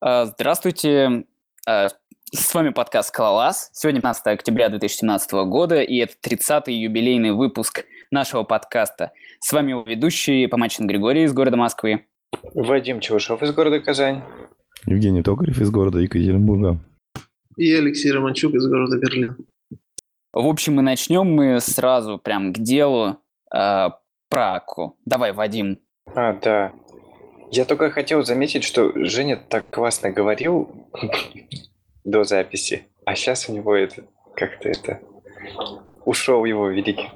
А, здравствуйте, а, с вами подкаст «Скалолаз». Сегодня 15 октября 2017 года, и это 30-й юбилейный выпуск нашего подкаста. С вами его ведущий Помачин Григорий из города Москвы. Вадим Чевышев из города Казань. Евгений Токарев из города Екатеринбурга. И Алексей Романчук из города Берлин. В общем, и начнем мы сразу прям к делу э, про Аку. Давай, Вадим. А, да. Я только хотел заметить, что Женя так классно говорил до записи, а сейчас у него это как-то это ушел его великий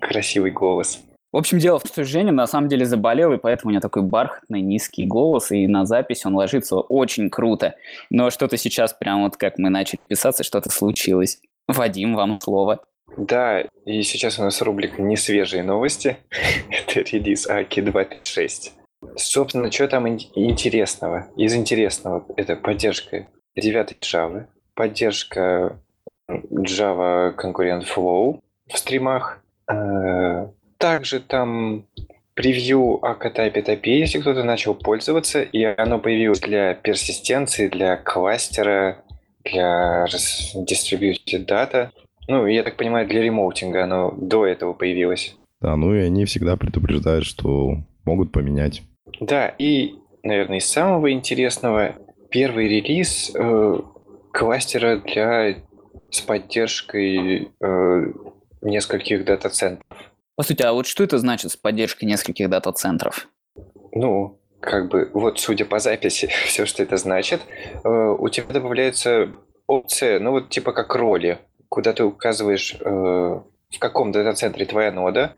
красивый голос. В общем, дело в том, что Женя на самом деле заболел, и поэтому у него такой бархатный, низкий голос, и на запись он ложится очень круто. Но что-то сейчас, прям вот как мы начали писаться, что-то случилось. Вадим, вам слово. Да, и сейчас у нас рубрика «Не свежие новости». Это релиз АКИ 2.6. Собственно, что там интересного? Из интересного это поддержка 9 Java, поддержка Java конкурент Flow в стримах, э, также там превью Акатайпе Топе, если кто-то начал пользоваться, и оно появилось для персистенции, для кластера, для distributed data. Ну, я так понимаю, для ремоутинга оно до этого появилось. Да, ну и они всегда предупреждают, что могут поменять. Да, и, наверное, из самого интересного, первый релиз э, кластера для с поддержкой э, нескольких дата-центров. По сути, а вот что это значит с поддержкой нескольких дата-центров? Ну, как бы, вот судя по записи, все, что это значит, э, у тебя добавляется опция, ну вот типа как роли, куда ты указываешь, э, в каком дата-центре твоя нода,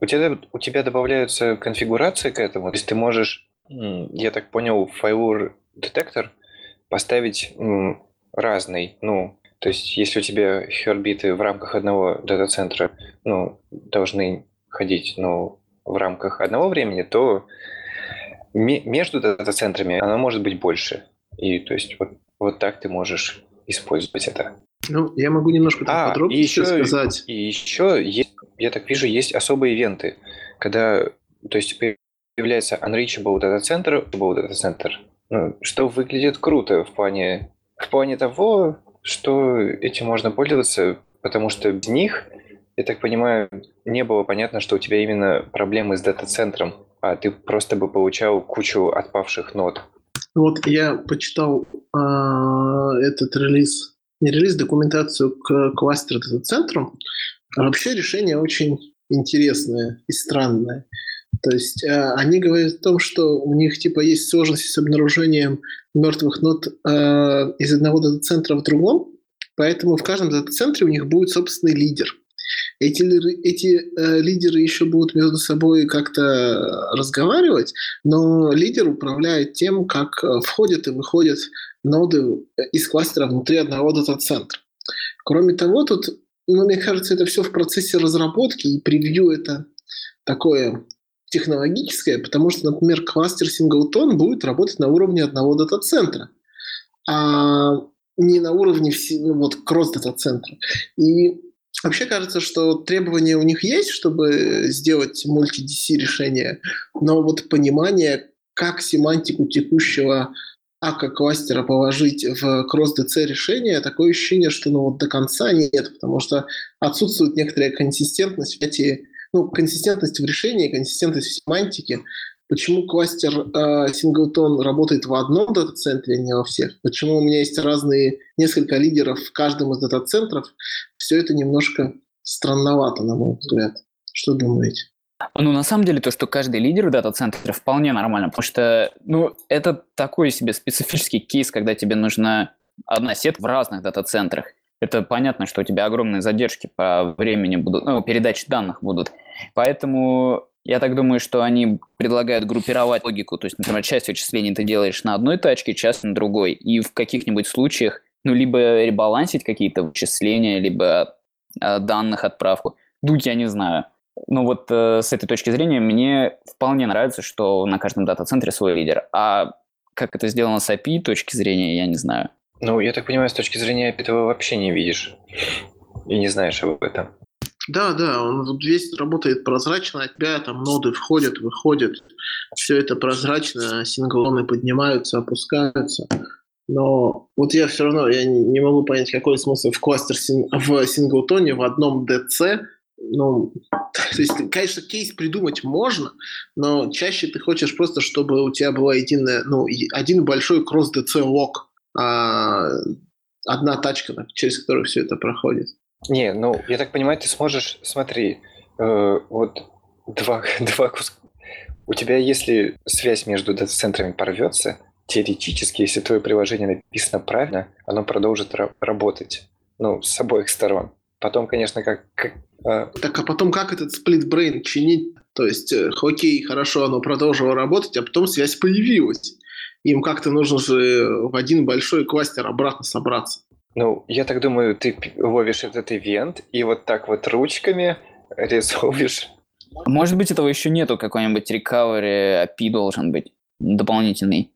у, тебя, у тебя добавляются конфигурации к этому, то есть ты можешь, я так понял, файлур детектор поставить разный, ну, то есть, если у тебя хербиты в рамках одного дата-центра ну, должны ходить ну, в рамках одного времени, то между дата-центрами она может быть больше. И то есть вот, вот так ты можешь использовать это. Ну, я могу немножко а, подробнее еще, сказать. И еще есть, я так вижу, есть особые ивенты, когда, то есть появляется unreachable data center, ну, что выглядит круто в плане, в плане того, что этим можно пользоваться, потому что без них, я так понимаю, не было понятно, что у тебя именно проблемы с дата-центром, а ты просто бы получал кучу отпавших нод. Вот я почитал э, этот релиз, не релиз, документацию к кластеру дата-центру. А вообще решение очень интересное и странное. То есть э, они говорят о том, что у них типа есть сложности с обнаружением мертвых нод э, из одного дата-центра в другом, поэтому в каждом дата-центре у них будет собственный лидер. Эти, эти э, лидеры еще будут между собой как-то разговаривать, но лидер управляет тем, как э, входят и выходят ноды из кластера внутри одного дата-центра. Кроме того, тут, ну, мне кажется, это все в процессе разработки, и превью это такое технологическое, потому что, например, кластер Синглтон будет работать на уровне одного дата-центра, а не на уровне ну, вот, кросс-дата-центра. И вообще кажется, что требования у них есть, чтобы сделать мульти-DC решение, но вот понимание, как семантику текущего АК кластера положить в кросс-ДЦ решение, такое ощущение, что ну, вот до конца нет, потому что отсутствует некоторая консистентность в эти ну, консистентность в решении, консистентность в семантике. Почему кластер э, Синглтон работает в одном дата-центре, а не во всех? Почему у меня есть разные, несколько лидеров в каждом из дата-центров? Все это немножко странновато, на мой взгляд. Что думаете? Ну, на самом деле, то, что каждый лидер в дата-центре вполне нормально, потому что, ну, это такой себе специфический кейс, когда тебе нужна одна сетка в разных дата-центрах это понятно, что у тебя огромные задержки по времени будут, ну, передачи данных будут. Поэтому я так думаю, что они предлагают группировать логику. То есть, например, часть вычислений ты делаешь на одной тачке, часть на другой. И в каких-нибудь случаях, ну, либо ребалансить какие-то вычисления, либо э, данных отправку. Дуть я не знаю. Ну вот э, с этой точки зрения мне вполне нравится, что на каждом дата-центре свой лидер. А как это сделано с API точки зрения, я не знаю. Ну, я так понимаю, с точки зрения этого вообще не видишь и не знаешь об этом. Да, да, он весь работает прозрачно, от тебя там ноды входят, выходят, все это прозрачно, синглоны поднимаются, опускаются. Но вот я все равно я не, не могу понять, какой смысл в кластер син, в синглтоне в одном DC. Ну, то есть, конечно, кейс придумать можно, но чаще ты хочешь просто, чтобы у тебя была единая, ну, один большой кросс-DC лог, а одна тачка, через которую все это проходит. Не, ну, я так понимаю, ты сможешь, смотри, э, вот два, два куска. У тебя, если связь между дата-центрами порвется, теоретически, если твое приложение написано правильно, оно продолжит ра- работать. Ну, с обоих сторон. Потом, конечно, как... как э... Так, а потом как этот split-brain чинить? То есть, э, окей, хорошо, оно продолжило работать, а потом связь появилась. Им как-то нужно же в один большой кластер обратно собраться. Ну, я так думаю, ты ловишь этот ивент и вот так вот ручками резовишь. Может быть, этого еще нету, какой-нибудь recovery API должен быть дополнительный.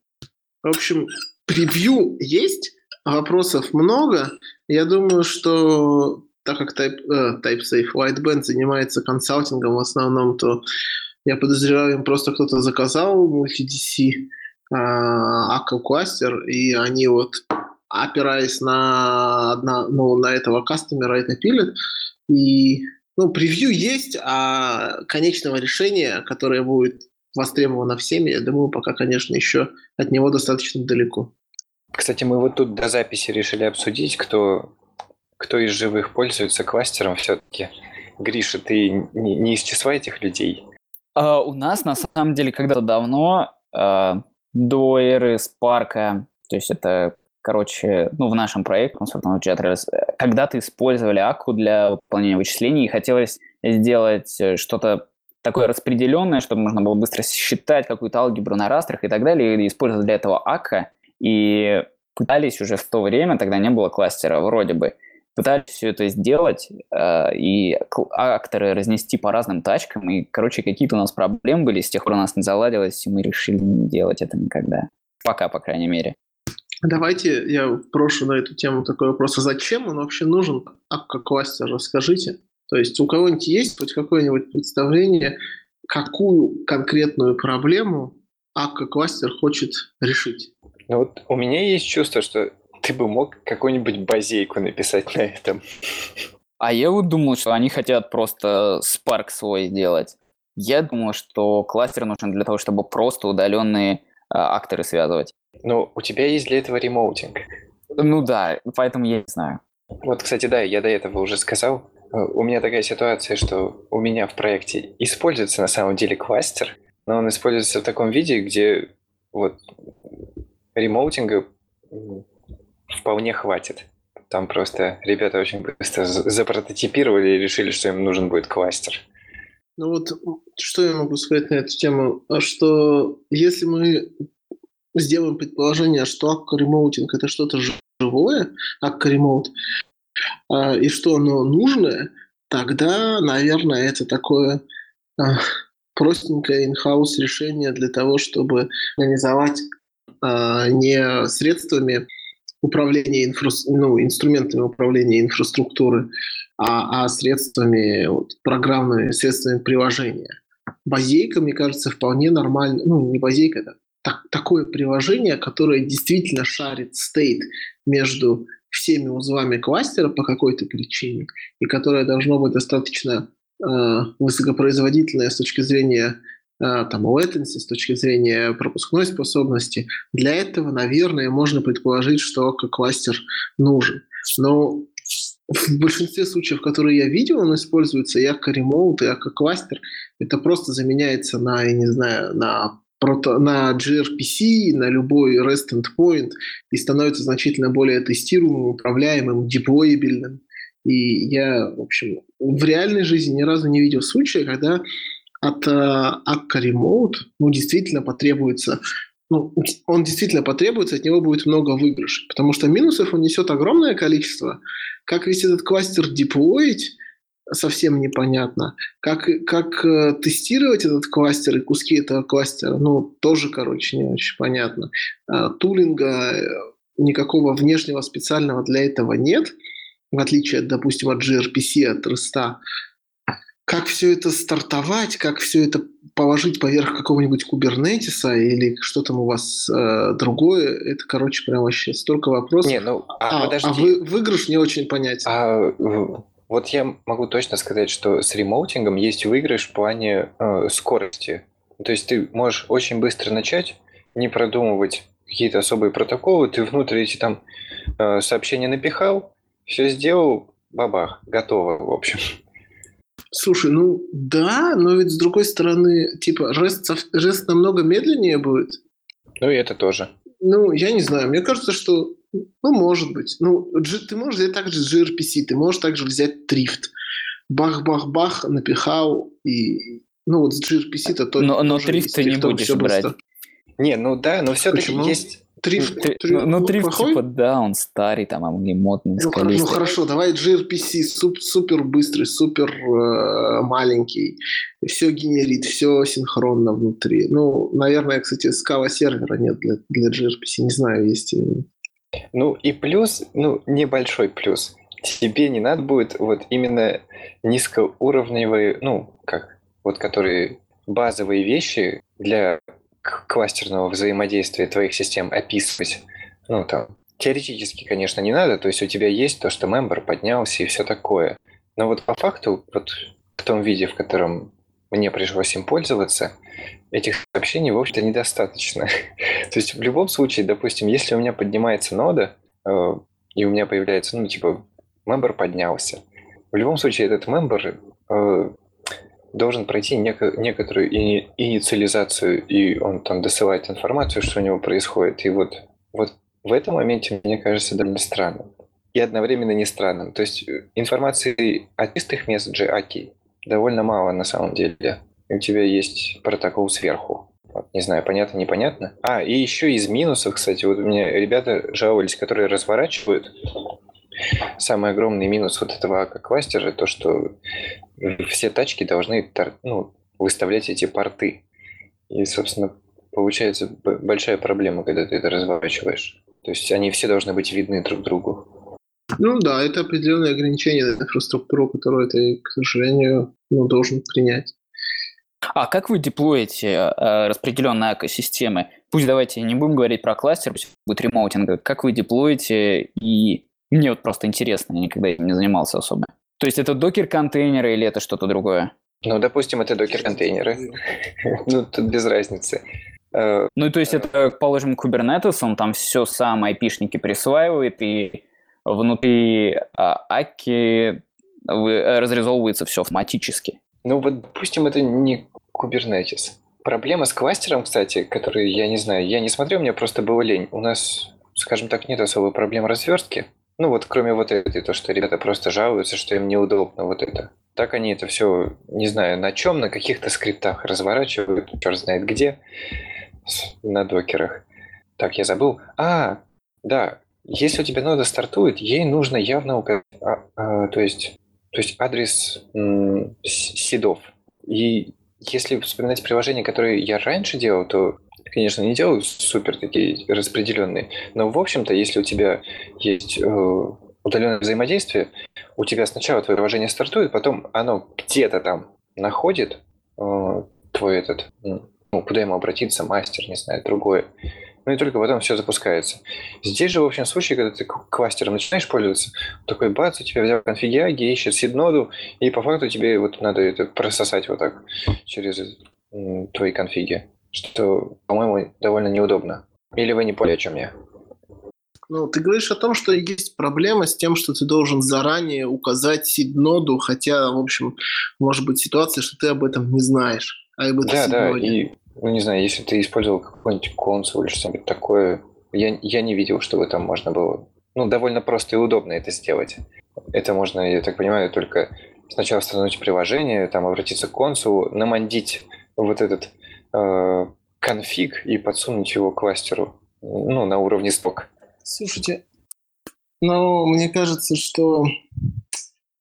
В общем, превью есть, вопросов много. Я думаю, что так как Type, э, TypeSafe Whiteband занимается консалтингом в основном, то я подозреваю, им просто кто-то заказал multi-DC э, кластер, и они вот опираясь на, на, ну, на этого кастомера, это пилит. И ну, превью есть, а конечного решения, которое будет востребовано всеми, я думаю, пока, конечно, еще от него достаточно далеко. Кстати, мы вот тут до записи решили обсудить, кто, кто из живых пользуется кластером все-таки. Гриша, ты не, не из числа этих людей? А, у нас, на самом деле, когда-то давно, а, до эры Спарка, то есть это короче, ну, в нашем проекте, консультант Jetrels, когда-то использовали Аку для выполнения вычислений, и хотелось сделать э, что-то такое распределенное, чтобы можно было быстро считать какую-то алгебру на растрах и так далее, и использовать для этого Ака. И пытались уже в то время, тогда не было кластера вроде бы, пытались все это сделать э, и акторы разнести по разным тачкам, и, короче, какие-то у нас проблемы были, с тех пор у нас не заладилось, и мы решили не делать это никогда. Пока, по крайней мере. Давайте я прошу на эту тему такой вопрос. А зачем он вообще нужен? А как кластер, расскажите. То есть у кого-нибудь есть хоть какое-нибудь представление, какую конкретную проблему Акка кластер хочет решить? Ну вот у меня есть чувство, что ты бы мог какую-нибудь базейку написать на этом. А я вот думал, что они хотят просто Spark свой сделать. Я думал, что кластер нужен для того, чтобы просто удаленные а, акторы связывать. Ну, у тебя есть для этого ремоутинг. Ну да, поэтому я не знаю. Вот, кстати, да, я до этого уже сказал. Э, у меня такая ситуация, что у меня в проекте используется на самом деле кластер, но он используется в таком виде, где вот ремоутинга вполне хватит. Там просто ребята очень быстро запрототипировали и решили, что им нужен будет кластер. Ну вот, что я могу сказать на эту тему? Что если мы сделаем предположение, что акка-ремоутинг – это что-то живое, акка-ремоут, а, и что оно нужное, тогда, наверное, это такое а, простенькое in-house решение для того, чтобы организовать а, не средствами управления инфра... ну, инструментами управления инфраструктуры, а, а средствами вот, программными средствами приложения. Базейка, мне кажется, вполне нормально, ну не базейка, это так, такое приложение, которое действительно шарит стейт между всеми узлами кластера по какой-то причине, и которое должно быть достаточно э, высокопроизводительное с точки зрения там, latency, с точки зрения пропускной способности. Для этого, наверное, можно предположить, что кластер нужен. Но в большинстве случаев, которые я видел, он используется и как ремоут, и как кластер. Это просто заменяется на, я не знаю, на на gRPC, на любой REST endpoint и становится значительно более тестируемым, управляемым, деплоебельным. И я, в общем, в реальной жизни ни разу не видел случая, когда от Akka Remote ну, действительно потребуется ну, он действительно потребуется, от него будет много выигрышей, потому что минусов он несет огромное количество. Как весь этот кластер деплоить, совсем непонятно. Как, как э, тестировать этот кластер и куски этого кластера, ну, тоже, короче, не очень понятно. А, тулинга э, никакого внешнего специального для этого нет, в отличие, допустим, от gRPC, от REST. Как все это стартовать, как все это положить поверх какого-нибудь кубернетиса или что там у вас э, другое, это, короче, прям вообще столько вопросов. Не, ну, а, а, подожди. а вы, выигрыш не очень понятен. А, вот я могу точно сказать, что с ремоутингом есть выигрыш в плане э, скорости. То есть ты можешь очень быстро начать, не продумывать какие-то особые протоколы, ты внутрь эти там э, сообщения напихал, все сделал, бабах, готово, в общем. Слушай, ну да, но ведь с другой стороны, типа, REST, сов- REST намного медленнее будет. Ну и это тоже. Ну, я не знаю. Мне кажется, что, ну, может быть. Ну, ты можешь взять также gRPC, ты можешь также взять Drift. Бах-бах-бах, напихал, и... Ну, вот с gRPC-то то Но- но с ты не будешь брать. быстро. Не, ну да, но все-таки Почему? есть... Drift, Ты- Drift, ну, ну, дрифт, плохой? типа, да, он старый, там, а мне модный, Ну, хоро- ну хорошо, давай gRPC суп- супер быстрый, супер э, маленький, все генерит, все синхронно внутри. Ну, наверное, кстати, скала сервера нет для, для gRPC, не знаю, есть. или- Ну и плюс, ну небольшой плюс. Тебе не надо будет вот именно низкоуровневые, ну как, вот которые базовые вещи для кластерного взаимодействия твоих систем описывать. Ну там теоретически, конечно, не надо, то есть у тебя есть то, что мембер поднялся и все такое. Но вот по факту, вот в том виде, в котором мне пришлось им пользоваться, этих сообщений, в общем-то, недостаточно. То есть в любом случае, допустим, если у меня поднимается нода, э, и у меня появляется, ну, типа, мембер поднялся, в любом случае этот мембер э, должен пройти неко- некоторую ини- инициализацию, и он там досылает информацию, что у него происходит. И вот, вот в этом моменте, мне кажется, довольно странным. И одновременно не странным. То есть э, информации о чистых месседже AKI довольно мало на самом деле. У тебя есть протокол сверху. Вот, не знаю, понятно, непонятно. А, и еще из минусов, кстати, вот у меня ребята жаловались, которые разворачивают. Самый огромный минус вот этого АК-кластера, то, что все тачки должны тор- ну, выставлять эти порты. И, собственно, получается б- большая проблема, когда ты это разворачиваешь. То есть они все должны быть видны друг другу. Ну да, это определенное ограничение на инфраструктуру, которую ты, к сожалению, ну, должен принять. А как вы деплоите э, распределенные экосистемы? Пусть давайте не будем говорить про кластер, пусть будет ремоутинга. Как вы деплоите? И мне вот просто интересно, я никогда этим не занимался особо. То есть это докер-контейнеры или это что-то другое? Ну, допустим, это докер-контейнеры. Ну, тут без разницы. Э, Ну, то есть это, положим, Kubernetes, он там все сам айпишники присваивает, и внутри а, Аки э, разрезовывается все автоматически. Ну вот, допустим, это не Kubernetes. Проблема с кластером, кстати, который, я не знаю, я не смотрел, мне просто было лень. У нас, скажем так, нет особой проблем разверстки. Ну вот, кроме вот этой, то, что ребята просто жалуются, что им неудобно вот это. Так они это все, не знаю, на чем, на каких-то скриптах разворачивают, черт знает где, на докерах. Так, я забыл. А, да, если у тебя нода стартует, ей нужно явно указать, а, а, то есть то есть адрес м, сидов. И если вспоминать приложения, которые я раньше делал, то, конечно, не делал супер такие распределенные. Но, в общем-то, если у тебя есть э, удаленное взаимодействие, у тебя сначала твое приложение стартует, потом оно где-то там находит э, твой этот, ну, куда ему обратиться, мастер, не знаю, другое. Ну и только потом все запускается. Здесь же, в общем случае, когда ты кластером начинаешь пользоваться, такой бац, у тебя взял конфиги Аги, ищет сид-ноду, и по факту тебе вот надо это прососать вот так через твои конфиги, что, по-моему, довольно неудобно. Или вы не поняли, о чем я? Ну, ты говоришь о том, что есть проблема с тем, что ты должен заранее указать сид-ноду, хотя, в общем, может быть ситуация, что ты об этом не знаешь. А об этой Да, да, и, ну не знаю, если ты использовал какой-нибудь консуль или что-нибудь такое, я, я не видел, чтобы там можно было, ну, довольно просто и удобно это сделать. Это можно, я так понимаю, только сначала установить приложение, там обратиться к консулу, намандить вот этот конфиг и подсунуть его кластеру, ну, на уровне сток. Слушайте, ну, мне кажется, что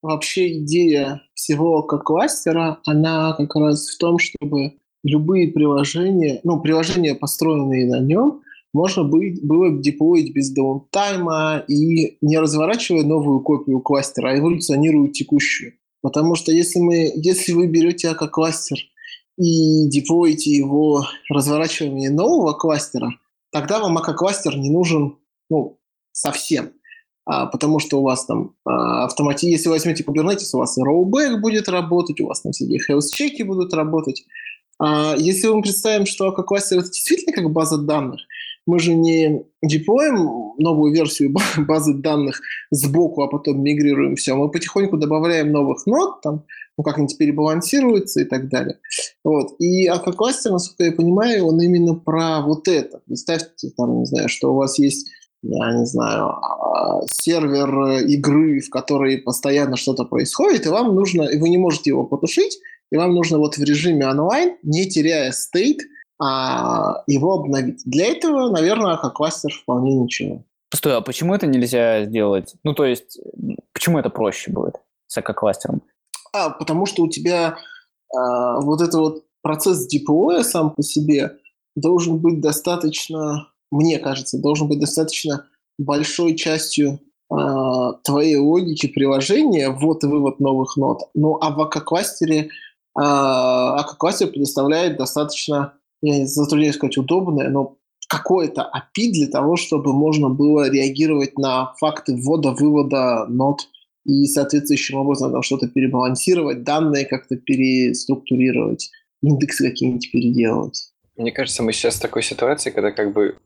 вообще идея всего как кластера, она как раз в том, чтобы любые приложения, ну, приложения, построенные на нем, можно быть, было деплоить без даунтайма и не разворачивая новую копию кластера, а эволюционируя текущую. Потому что если, мы, если вы берете АК-кластер и деплоите его разворачивание нового кластера, тогда вам АК-кластер не нужен ну, совсем. А, потому что у вас там а, автомати... если возьмете Kubernetes, у вас и rollback будет работать, у вас там всякие health-чеки будут работать. А, если мы представим, что АК-кластер это действительно как база данных, мы же не деплоим новую версию базы данных сбоку, а потом мигрируем все. Мы потихоньку добавляем новых нод, там, ну, как-нибудь перебалансируется и так далее. Вот. И АК-кластер, насколько я понимаю, он именно про вот это. Представьте, там, не знаю, что у вас есть я не знаю, а, сервер игры, в которой постоянно что-то происходит, и вам нужно, и вы не можете его потушить, и вам нужно вот в режиме онлайн, не теряя стейт, его обновить. Для этого, наверное, кластер вполне ничего. Стой, а почему это нельзя сделать? Ну, то есть, почему это проще будет с эко-кластером? А, потому что у тебя а, вот этот вот процесс DPO сам по себе должен быть достаточно, мне кажется, должен быть достаточно большой частью а, твоей логики приложения, и вывод новых нот. Ну, а в АК-кластере а, предоставляет достаточно я затрудняюсь сказать удобное, но какое-то API для того, чтобы можно было реагировать на факты ввода-вывода нот и соответствующим образом там что-то перебалансировать, данные как-то переструктурировать, индексы какие-нибудь переделывать. Мне кажется, мы сейчас в такой ситуации, когда как бы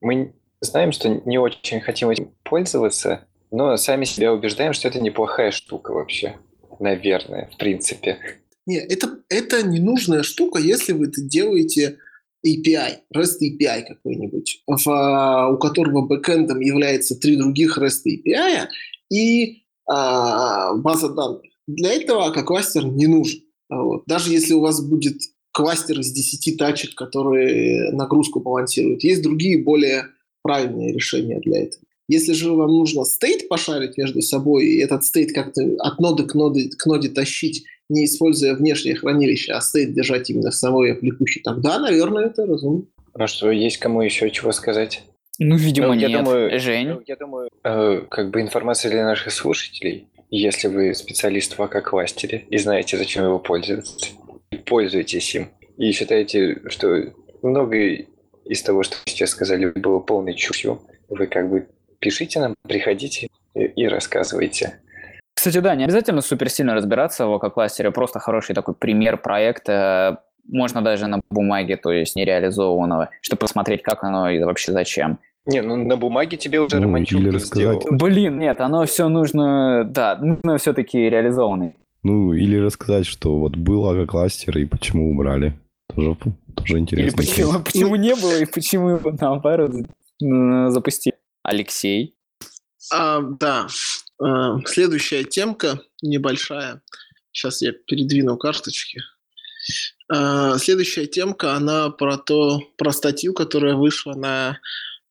мы знаем, что не очень хотим этим пользоваться, но сами себя убеждаем, что это неплохая штука вообще. Наверное, в принципе. Нет, это, это ненужная штука, если вы это делаете API, REST API какой-нибудь, в, а, у которого бэкэндом является три других REST API и а, база данных. Для этого кластер не нужен. Вот. Даже если у вас будет кластер из 10 тачек, которые нагрузку балансируют, есть другие более правильные решения для этого. Если же вам нужно стейт пошарить между собой, и этот стейт как-то от ноды к ноде, к ноде тащить, не используя внешнее хранилище, а стейт держать именно в самой аппликухе, тогда, наверное, это разумно. Ну что, есть кому еще чего сказать? Ну, видимо, ну, я нет. Думаю, Жень? Ну, я думаю, э, как бы информация для наших слушателей. Если вы специалист в АК-кластере и знаете, зачем его пользоваться, пользуйтесь им. И считаете, что многое из того, что вы сейчас сказали, было полной чушью, вы как бы пишите нам, приходите и, рассказывайте. Кстати, да, не обязательно супер сильно разбираться в кластере, просто хороший такой пример проекта, можно даже на бумаге, то есть нереализованного, чтобы посмотреть, как оно и вообще зачем. Не, ну на бумаге тебе уже ну, Романчук или рассказать. Сделал. Блин, нет, оно все нужно, да, нужно все-таки реализованный. Ну, или рассказать, что вот был ага-кластер и почему убрали. Тоже, тоже интересно. Или почему, почему не было и почему его наоборот запустили. Алексей? А, да, а, следующая темка небольшая. Сейчас я передвину карточки. А, следующая темка, она про то, про статью, которая вышла на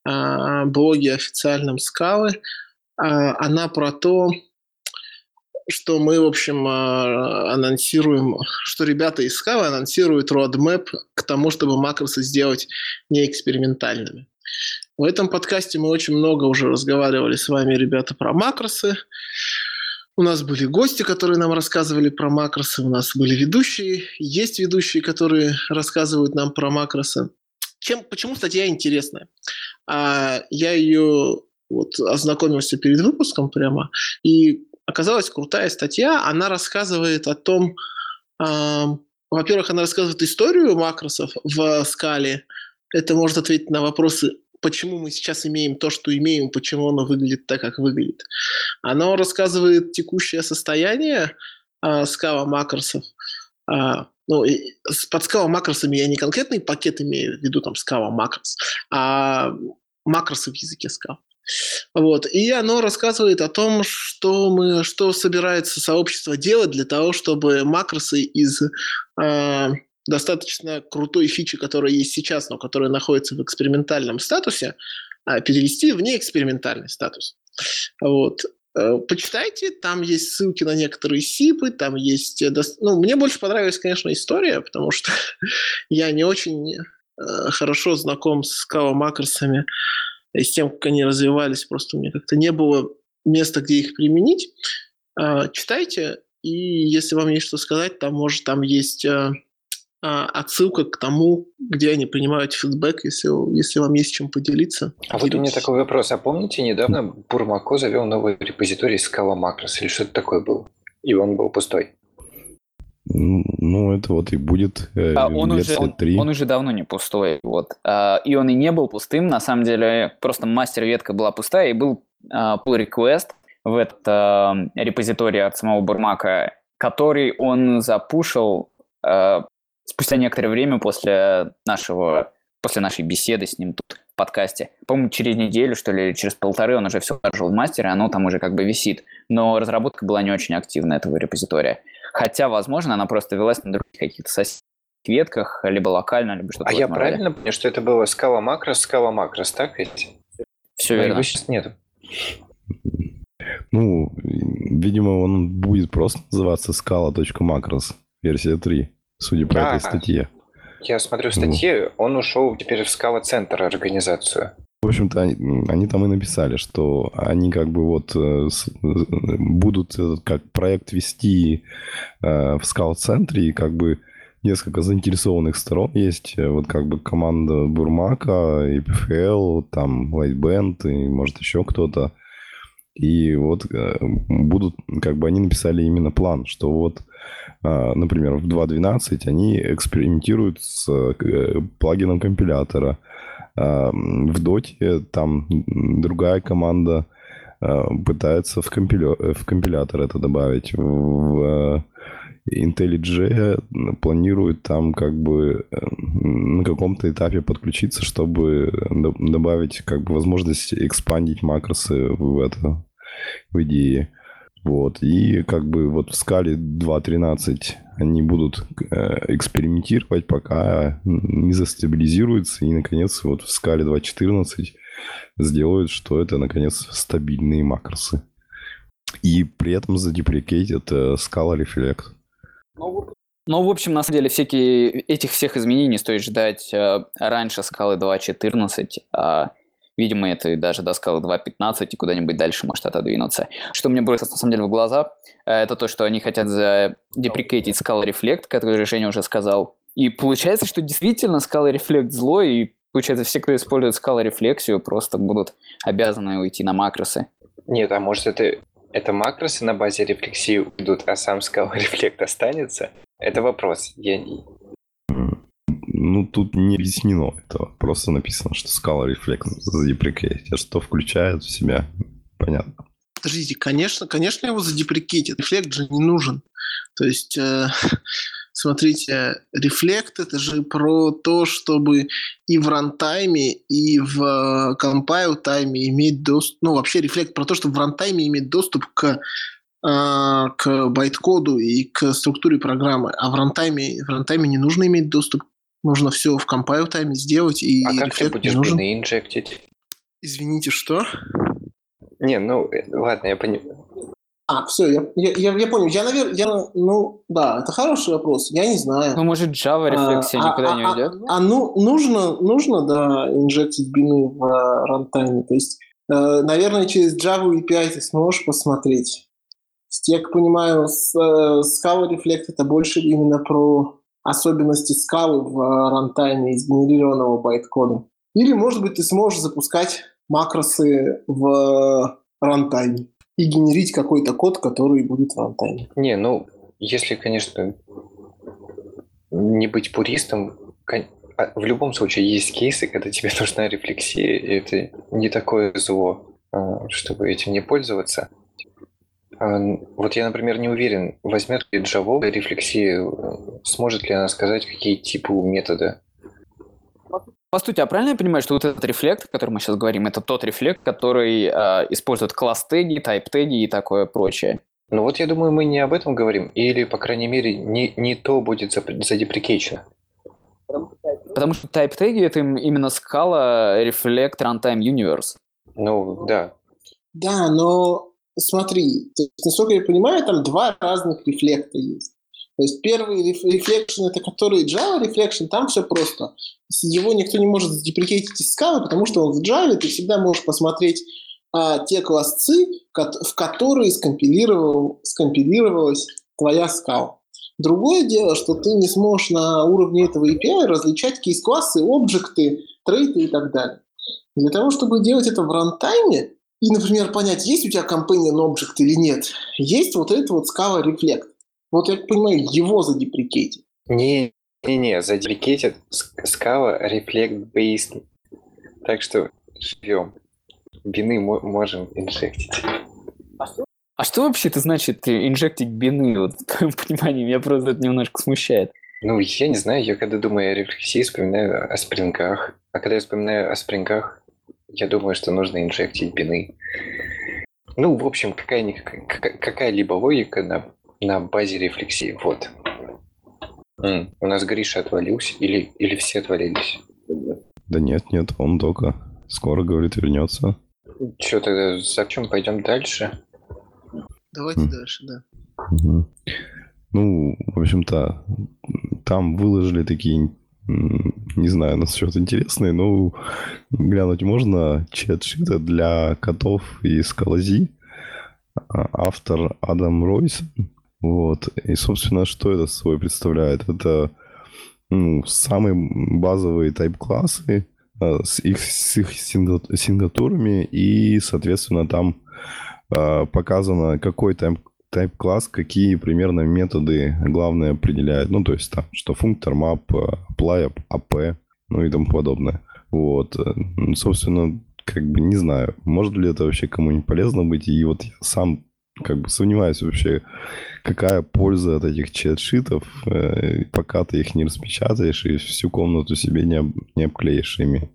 а, блоге официальном Скалы. Она про то, что мы, в общем, анонсируем, что ребята из Скалы анонсируют roadmap к тому, чтобы макросы сделать неэкспериментальными. В этом подкасте мы очень много уже разговаривали с вами, ребята, про макросы. У нас были гости, которые нам рассказывали про макросы, у нас были ведущие, есть ведущие, которые рассказывают нам про макросы. Чем, почему статья интересная? А, я ее вот ознакомился перед выпуском прямо, и оказалась крутая статья. Она рассказывает о том, а, во-первых, она рассказывает историю макросов в скале. Это может ответить на вопросы, почему мы сейчас имеем то, что имеем, почему оно выглядит так, как выглядит. Оно рассказывает текущее состояние скала макросов. А, ну, и, под скала макросами я не конкретный пакет имею в виду, там, скала макрос, а макросы в языке скала. Вот. И оно рассказывает о том, что, мы, что собирается сообщество делать для того, чтобы макросы из э, достаточно крутой фичи, которая есть сейчас, но которая находится в экспериментальном статусе, а, перевести в неэкспериментальный статус. Вот. Э, почитайте, там есть ссылки на некоторые сипы, там есть... Э, ну, мне больше понравилась, конечно, история, потому что я не очень э, хорошо знаком с кава-макросами и с тем, как они развивались, просто у меня как-то не было места, где их применить. Читайте, И если вам есть что сказать, там может там есть отсылка к тому, где они принимают фидбэк, если, если вам есть чем поделиться. А вот у меня такой вопрос. А помните, недавно Бурмако завел новый репозиторий Scala Macros или что-то такое было? И он был пустой. Ну, это вот и будет э, А, он, уже, он, 3. он уже давно не пустой. Вот. А, и он и не был пустым. На самом деле, просто мастер-ветка была пустая, и был а, pull request в этот а, репозиторий от самого Бурмака, который он запушил а, спустя некоторое время после нашего после нашей беседы с ним тут в подкасте. По-моему, через неделю, что ли, через полторы он уже все положил в мастере, оно там уже как бы висит. Но разработка была не очень активна этого репозитория. Хотя, возможно, она просто велась на других каких-то соседних ветках, либо локально, либо что-то А я роде. правильно понял, что это было Scala Macros, Scala Macros, так ведь? Все Но верно. его сейчас нету. Ну, видимо, он будет просто называться scala.macros, версия 3, судя по А. этой статье. Я смотрю в статье, он ушел теперь в Center организацию. В общем-то, они, они там и написали, что они как бы вот э, э, будут как проект вести э, в скаут-центре, и как бы несколько заинтересованных сторон есть. Вот как бы команда Бурмака, и PFL, там Lightband, и может еще кто-то. И вот будут, как бы они написали именно план, что вот, например, в 2.12 они экспериментируют с э, плагином компилятора, а, В доте там другая команда а, пытается в, компилё- в компилятор это добавить. В э, IntelliJ планирует там как бы э, на каком-то этапе подключиться, чтобы до- добавить как бы возможность экспандить макросы в это в идее. Вот. И как бы вот в скале 2.13 они будут э, экспериментировать, пока не застабилизируется. И, наконец, вот в скале 2.14 сделают, что это, наконец, стабильные макросы. И при этом задеприкейтят э, Scala Reflect. Ну, в общем, на самом деле, всякие, этих всех изменений стоит ждать э, раньше скалы 2.14, а, видимо, это даже до скалы 2.15 и куда-нибудь дальше может отодвинуться. Что мне бросилось, на самом деле, в глаза, э, это то, что они хотят задеприкейтить Scala Reflect, который Женя уже сказал. И получается, что действительно Scala Reflect злой, и получается, все, кто использует Scala рефлексию, просто будут обязаны уйти на макросы. Нет, а может это, это макросы на базе рефлексии уйдут, а сам Scala Reflect останется? Это вопрос. Я... Ну, тут не объяснено этого. Просто написано, что Scala Reflect задеприкейтят. А что включает в себя, понятно. Подождите, конечно, конечно его задеприкейтят. Рефлект же не нужен. То есть, э, смотрите, рефлект это же про то, чтобы и в рантайме, и в compile time е иметь доступ. Ну, вообще рефлект про то, чтобы в рантайме иметь доступ к а, к байткоду и к структуре программы. А в рантайме, в рантайме не нужно иметь доступ. Нужно все в compile time е сделать, и А как ты будешь нужен. бины инжектить? Извините, что? Не, ну, э, ладно, я понимаю. А, все, я, я, я, я понял. Я, наверное, я, ну, да, это хороший вопрос. Я не знаю. Ну, может, Java рефлексия А, никуда а, не а, уйдет? А, ну, нужно, нужно, да, инжектить бины в э, рантайме. То есть, э, наверное, через Java API ты сможешь посмотреть. Я как понимаю, с, э, Scala Reflect это больше именно про особенности скалы в э, рантайме сгенерированного байткода. Или, может быть, ты сможешь запускать макросы в э, рантайме и генерить какой-то код, который будет в рантайме. Не, ну, если, конечно, не быть пуристом, а в любом случае есть кейсы, когда тебе нужна рефлексия, и это не такое зло, а, чтобы этим не пользоваться. А, Вот я, например, не уверен, возьмет ли Java рефлексию, э, сможет ли она сказать, какие типы у метода. По сути, а правильно я понимаю, что вот этот рефлект, о котором мы сейчас говорим, это тот рефлект, который э, использует класс-теги, тайп-теги и такое прочее? Ну вот я думаю, мы не об этом говорим, или, по крайней мере, не, не то будет задеприкейчено. Потому что тайп-теги — это им- именно скала Reflect Runtime Universe. Ну, да. Да, но смотри, то есть, насколько я понимаю, там два разных рефлекта есть. То есть первый реф- reflection, это который Java reflection, там все просто. Его никто не может задеприкейтить из скалы, потому что он в Java, ты всегда можешь посмотреть а, те классцы, кот- в которые скомпилировал, скомпилировалась твоя скала. Другое дело, что ты не сможешь на уровне этого API различать кейс-классы, объекты, трейты и так далее. Для того, чтобы делать это в рантайме, и, например, понять, есть у тебя companion object или нет, есть вот этот вот Scala Reflect. Вот я понимаю, его задеприкейтить. Не, не, не, задеприкейтит Scala Reflect Based. Так что живем. Бины можем инжектить. А что вообще это значит инжектить бины? Вот в твоем понимании меня просто это немножко смущает. Ну, я не знаю, я когда думаю о рефлексии, вспоминаю о спрингах. А когда я вспоминаю о спрингах, я думаю, что нужно инжектить бины. Ну, в общем, какая-никакая, какая-либо логика на, на базе рефлексии. Вот. М, у нас Гриша отвалился или, или все отвалились? Да нет, нет, он только скоро, говорит, вернется. Что тогда, зачем пойдем дальше? Давайте mm. дальше, да. Угу. Ну, в общем-то, там выложили такие, не знаю, насчет интересные, но глянуть можно чат-шита для котов и скалази. А, автор Адам Ройс. Вот. И, собственно, что это собой представляет? Это ну, самые базовые тайп-классы а, с их, с их сингатурами, и, соответственно, там а, показано, какой тайп тайп-класс, какие примерно методы главное определяет. Ну, то есть там, что функтор, map, apply, ap, ну и тому подобное. Вот. Собственно, как бы не знаю, может ли это вообще кому-нибудь полезно быть. И вот я сам как бы сомневаюсь вообще, какая польза от этих чат-шитов, э, пока ты их не распечатаешь и всю комнату себе не, об, не обклеишь ими.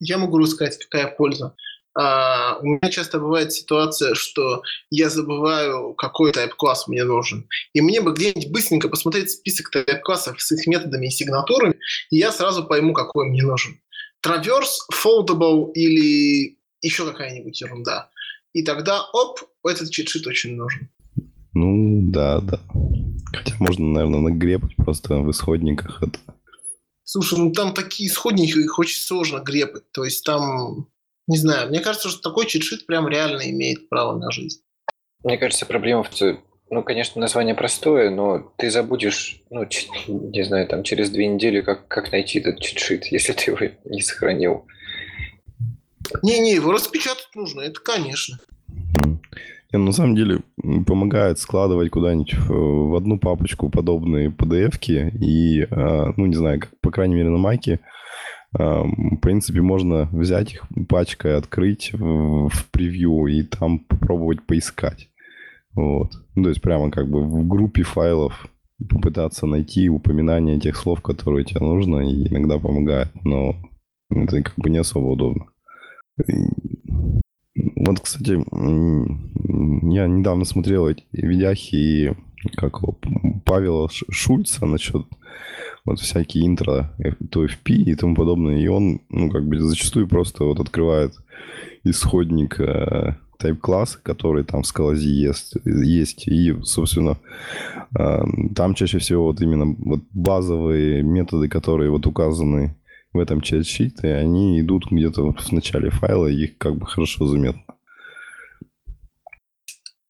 Я могу рассказать, какая польза. А, у меня часто бывает ситуация, что я забываю, какой тайп-класс мне нужен. И мне бы где-нибудь быстренько посмотреть список тайп-классов с их методами и сигнатурами, и я сразу пойму, какой мне нужен. Traverse, Foldable или еще какая-нибудь ерунда. И тогда, оп, этот чит-шит очень нужен. Ну, да, да. Хотя можно, наверное, нагрепать просто в исходниках это. Слушай, ну там такие исходники, их очень сложно грепать. То есть там не знаю, мне кажется, что такой чит-шит прям реально имеет право на жизнь. Мне кажется, проблема в том, ну, конечно, название простое, но ты забудешь, ну, не знаю, там через две недели, как, как найти этот чит-шит, если ты его не сохранил. Не-не, его распечатать нужно, это конечно. Не, на самом деле помогает складывать куда-нибудь в одну папочку подобные PDF-ки и, а, ну, не знаю, как, по крайней мере, на Маке в принципе, можно взять их пачкой, открыть в превью и там попробовать поискать. Вот. Ну, то есть прямо как бы в группе файлов попытаться найти упоминание тех слов, которые тебе нужно, и иногда помогает, но это как бы не особо удобно. Вот, кстати, я недавно смотрел эти видяхи как его, Павела Шульца насчет вот всякие интро, то FP и тому подобное. И он, ну, как бы зачастую просто вот открывает исходник э, тайп-класса, который там в скалази есть, есть. И, собственно, э, там чаще всего вот именно вот базовые методы, которые вот указаны в этом чат-щите, они идут где-то вот в начале файла, и их как бы хорошо заметно.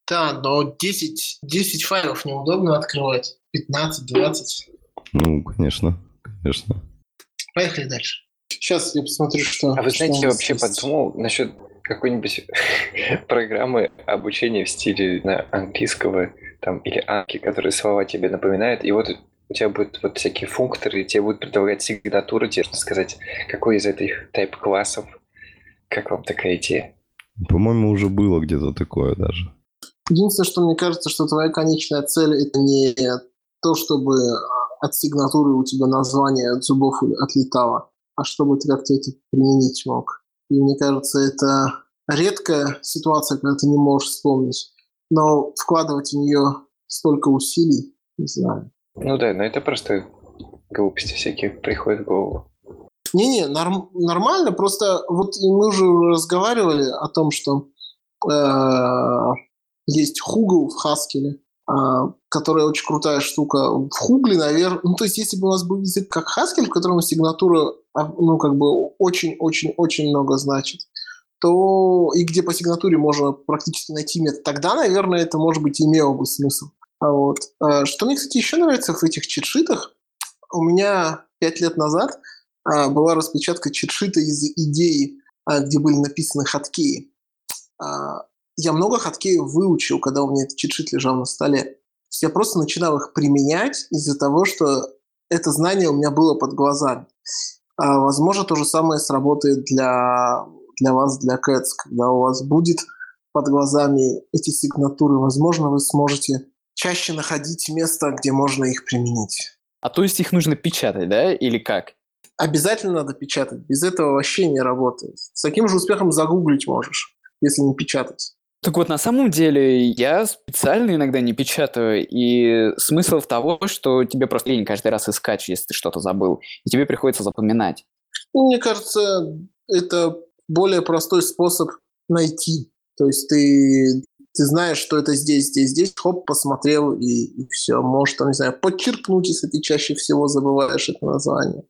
Да, но 10, 10 файлов неудобно открывать. 15, 20. Ну, конечно, конечно. Поехали дальше. Сейчас я посмотрю, что... А вы знаете, что я вообще есть. подумал насчет какой-нибудь программы обучения в стиле на английского там, или анки, которые слова тебе напоминают, и вот у тебя будут вот всякие функторы, тебе будут предлагать сигнатуры, тебе сказать, какой из этих тайп-классов. Как вам такая идея? По-моему, уже было где-то такое даже. Единственное, что мне кажется, что твоя конечная цель это не то, чтобы от сигнатуры у тебя название от зубов отлетало, а чтобы ты как-то это применить мог. И мне кажется, это редкая ситуация, когда ты не можешь вспомнить. Но вкладывать в нее столько усилий, не знаю. Ну да, но это просто глупости всякие приходят в голову. Не-не, норм, нормально, просто вот мы уже разговаривали о том, что э, есть Хугл в а, которая очень крутая штука. В Хугле, наверное, ну, то есть, если бы у нас был язык как Haskell, в котором сигнатура, а, ну, как бы очень-очень-очень много значит, то и где по сигнатуре можно практически найти метод, тогда, наверное, это, может быть, имело бы смысл. А вот. А, что мне, кстати, еще нравится в этих читшитах, у меня пять лет назад а, была распечатка читшита из идеи, а, где были написаны хаткеи. Я много хаткеев выучил, когда у меня этот читшит лежал на столе. Я просто начинал их применять из-за того, что это знание у меня было под глазами. А, возможно, то же самое сработает для, для вас, для Cats, когда у вас будет под глазами эти сигнатуры. Возможно, вы сможете чаще находить место, где можно их применить. А то есть их нужно печатать, да, или как? Обязательно надо печатать. Без этого вообще не работает. С таким же успехом загуглить можешь, если не печатать. Так вот, на самом деле, я специально иногда не печатаю, и смысл в того, что тебе просто лень каждый раз искать, если ты что-то забыл, и тебе приходится запоминать. Мне кажется, это более простой способ найти. То есть ты, ты знаешь, что это здесь, здесь, здесь, хоп, посмотрел, и, и все. Можешь, там, не знаю, подчеркнуть, если ты чаще всего забываешь это название.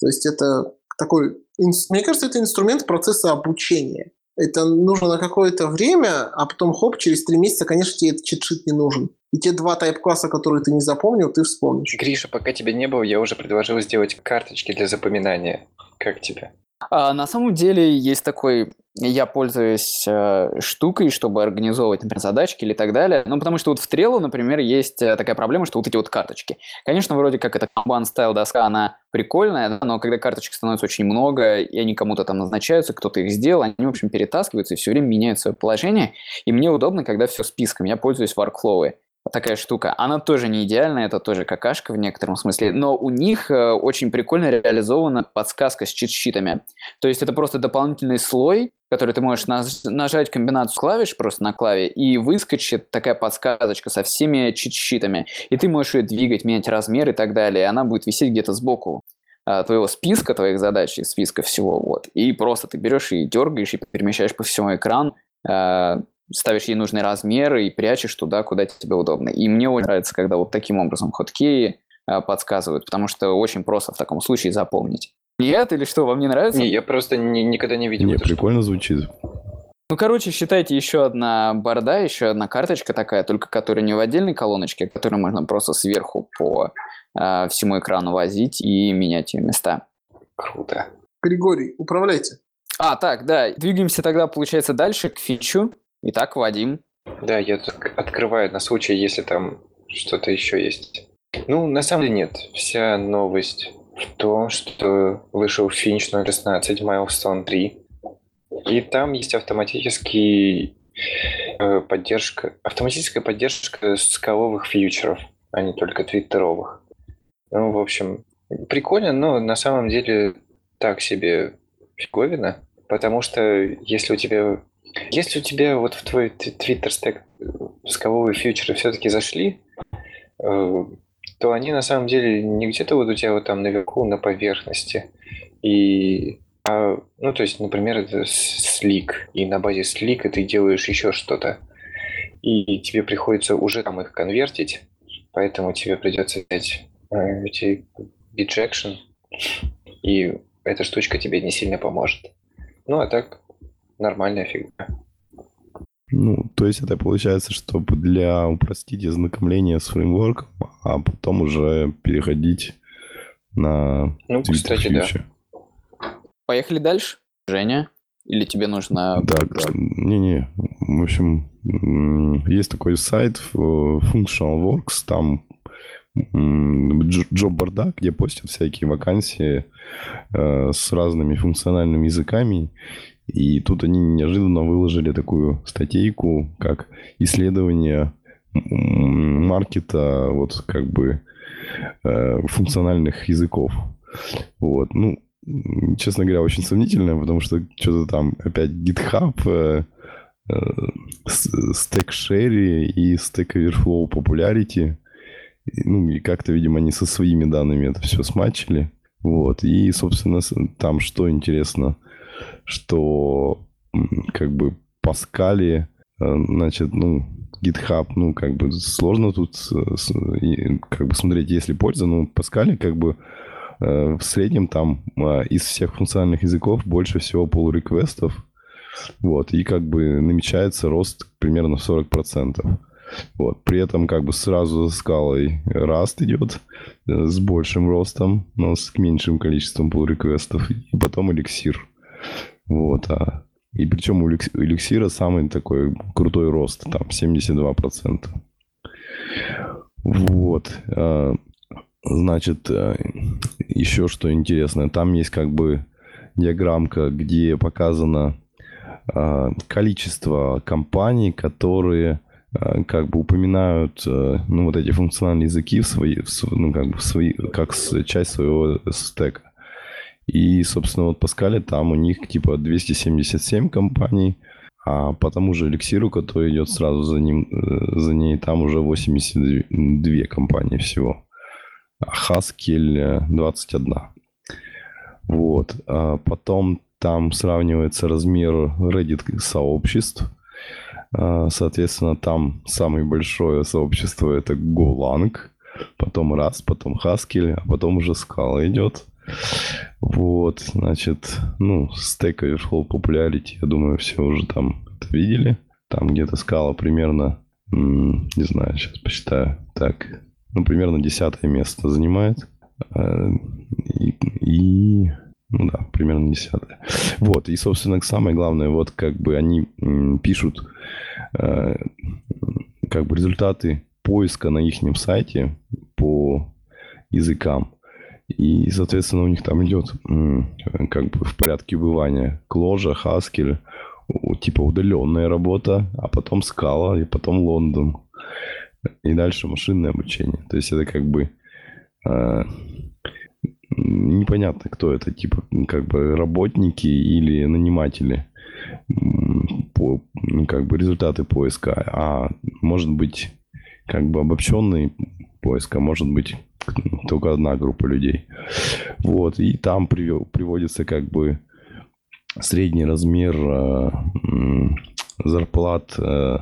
То есть это такой... Мне кажется, это инструмент процесса обучения это нужно на какое-то время, а потом хоп, через три месяца, конечно, тебе этот чит-шит не нужен. И те два тайп-класса, которые ты не запомнил, ты вспомнишь. Гриша, пока тебя не было, я уже предложил сделать карточки для запоминания. Как тебе? А, на самом деле есть такой, я пользуюсь э, штукой, чтобы организовывать, например, задачки или так далее. Ну, потому что вот в Trello, например, есть э, такая проблема, что вот эти вот карточки. Конечно, вроде как это Kanban стайл доска, она прикольная, да, но когда карточек становится очень много, и они кому-то там назначаются, кто-то их сделал, они, в общем, перетаскиваются и все время меняют свое положение. И мне удобно, когда все списком. Я пользуюсь workflow такая штука. Она тоже не идеальная, это тоже какашка в некотором смысле, но у них э, очень прикольно реализована подсказка с чит-щитами. То есть это просто дополнительный слой, который ты можешь нажать комбинацию клавиш просто на клаве, и выскочит такая подсказочка со всеми чит-щитами. И ты можешь ее двигать, менять размер и так далее, и она будет висеть где-то сбоку э, твоего списка твоих задач и списка всего. Вот. И просто ты берешь и дергаешь, и перемещаешь по всему экрану, э, ставишь ей нужный размер и прячешь туда, куда тебе удобно. И мне очень нравится, когда вот таким образом хоткеи э, подсказывают, потому что очень просто в таком случае запомнить. Нет или что, вам не нравится? Не, я просто ни, никогда не видел. Не, прикольно штуку. звучит. Ну, короче, считайте еще одна борда, еще одна карточка такая, только которая не в отдельной колоночке, а которую можно просто сверху по э, всему экрану возить и менять ее места. Круто. Григорий, управляйте. А, так, да. Двигаемся тогда, получается, дальше к фичу. Итак, Вадим. Да, я открываю на случай, если там что-то еще есть. Ну, на самом деле нет. Вся новость в том, что вышел финч 016 Milestone 3. И там есть автоматический э, поддержка, автоматическая поддержка скаловых фьючеров, а не только твиттеровых. Ну, в общем, прикольно, но на самом деле так себе фиговина, потому что если у тебя если у тебя вот в твой твиттер стек скаловые фьючеры все-таки зашли, э, то они на самом деле не где-то вот у тебя вот там наверху на поверхности. И а, ну, то есть, например, это слик, и на базе слика ты делаешь еще что-то. И тебе приходится уже там их конвертить, поэтому тебе придется взять э, эти bijection, и эта штучка тебе не сильно поможет. Ну, а так, нормальная фигня. Ну, то есть это получается, чтобы для упростить ознакомление с фреймворком, а потом уже переходить на Ну, кстати, фьючер. да. Поехали дальше. Женя, или тебе нужно... Так, не-не, в общем, есть такой сайт Functional Works, там джоб-борда, где постят всякие вакансии э, с разными функциональными языками. И тут они неожиданно выложили такую статейку, как исследование маркета вот как бы э, функциональных языков. Вот. Ну, честно говоря, очень сомнительно, потому что что-то там опять GitHub, э, э, Stack Share и Stack Overflow Popularity. Ну, и как-то, видимо, они со своими данными это все смачили. Вот. И, собственно, там что интересно – что как бы Паскали, э, значит, ну, GitHub, ну, как бы сложно тут как бы смотреть, есть ли польза, но Паскали как бы э, в среднем там э, из всех функциональных языков больше всего pull реквестов вот, и как бы намечается рост примерно в 40%. Вот. При этом как бы сразу за скалой раст идет э, с большим ростом, но с меньшим количеством pull реквестов и потом эликсир. Вот. А, и причем у эликсира самый такой крутой рост, там 72%. Вот. А, значит, э, еще что интересно, там есть как бы диаграммка, где показано а, количество компаний, которые а, как бы упоминают ну, вот эти функциональные языки в свои, в, ну, как бы в свои, как часть своего стека. И, собственно, вот Паскале там у них типа 277 компаний, а по тому же эликсиру, который идет сразу за, ним, э, за ней, там уже 82 компании всего. А Haskell 21. Вот. А потом там сравнивается размер Reddit сообществ. А, соответственно, там самое большое сообщество это GoLang, потом раз, потом Haskell, а потом уже Scala идет. Вот, значит, ну, Stack Overflow Popularity, я думаю, все уже там это видели. Там где-то Scala примерно, не знаю, сейчас посчитаю. Так, ну, примерно десятое место занимает. А, и, и ну да, примерно десятое. Вот, и, собственно, самое главное, вот как бы они пишут э, как бы результаты поиска на их сайте по языкам. И, соответственно, у них там идет как бы в порядке убывания Кложа, Haskell, типа удаленная работа, а потом Скала, и потом Лондон. И дальше машинное обучение. То есть это как бы э, непонятно, кто это, типа, как бы работники или наниматели по, ну, как бы результаты поиска, а может быть как бы обобщенный поиск, а может быть только одна группа людей. Вот, и там приводится как бы средний размер э, зарплат э,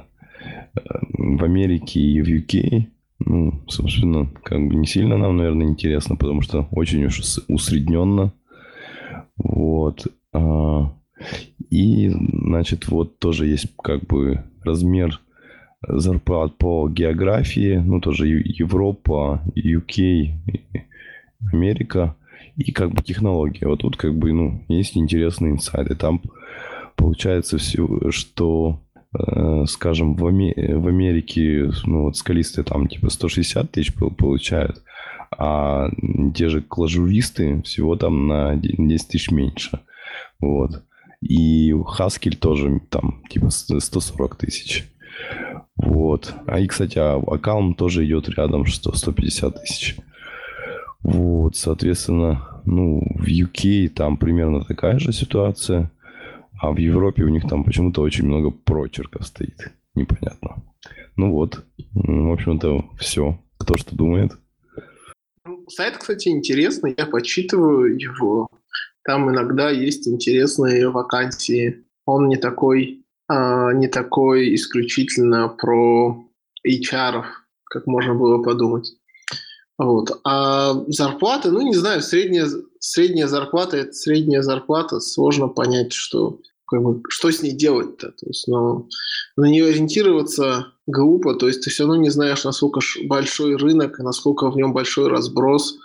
в Америке и в UK ну, собственно, как бы не сильно нам, наверное, интересно, потому что очень уж усредненно. Вот. А, и, значит, вот тоже есть как бы размер зарплат по географии, ну, тоже Европа, UK, Америка и как бы технология. Вот тут как бы, ну, есть интересные инсайды. Там получается все, что Э, скажем, в, Аме- в Америке, ну, вот скалистые там типа 160 тысяч получают, а те же клажуристы всего там на 10 тысяч меньше. Вот. И Haskell тоже там типа 140 тысяч. Вот. А и, кстати, а аккаунт тоже идет рядом, что 150 тысяч. Вот, соответственно, ну, в UK там примерно такая же ситуация. А в Европе у них там почему-то очень много прочерков стоит. Непонятно. Ну вот, в общем-то, все. Кто что думает. Ну, сайт, кстати, интересный. Я почитываю его. Там иногда есть интересные вакансии. Он не такой, а, не такой исключительно про HR, как можно было подумать. Вот. А зарплата, ну не знаю, средняя, средняя зарплата это средняя зарплата. Сложно понять, что как бы, что с ней делать-то? То есть, ну, на нее ориентироваться глупо, то есть ты все равно не знаешь, насколько большой рынок, насколько в нем большой разброс.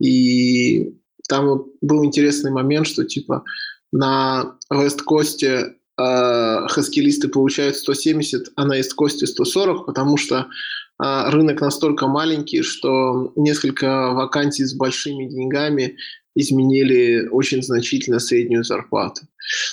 И там был интересный момент, что типа на Вест-Косте хаскилисты получают 170, а на Ист-Косте 140, потому что э, рынок настолько маленький, что несколько вакансий с большими деньгами изменили очень значительно среднюю зарплату.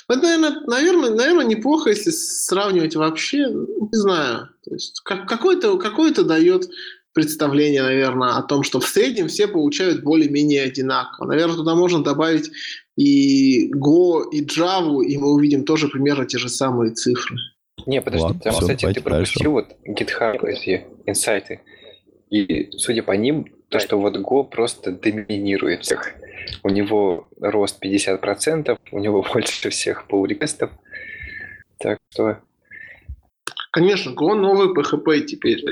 Это, наверное, наверное, наверное, неплохо, если сравнивать вообще, не знаю, то есть как, какой-то какой дает представление, наверное, о том, что в среднем все получают более-менее одинаково. Наверное, туда можно добавить и Go, и Java, и мы увидим тоже примерно те же самые цифры. Не, подожди, Ладно, там, все, кстати, ты пропустил вот GitHub эти инсайты. И судя по ним, то, что вот Go просто доминирует всех. У него рост 50%, у него больше всех pull реквестов Так что... Конечно, Go новый PHP теперь,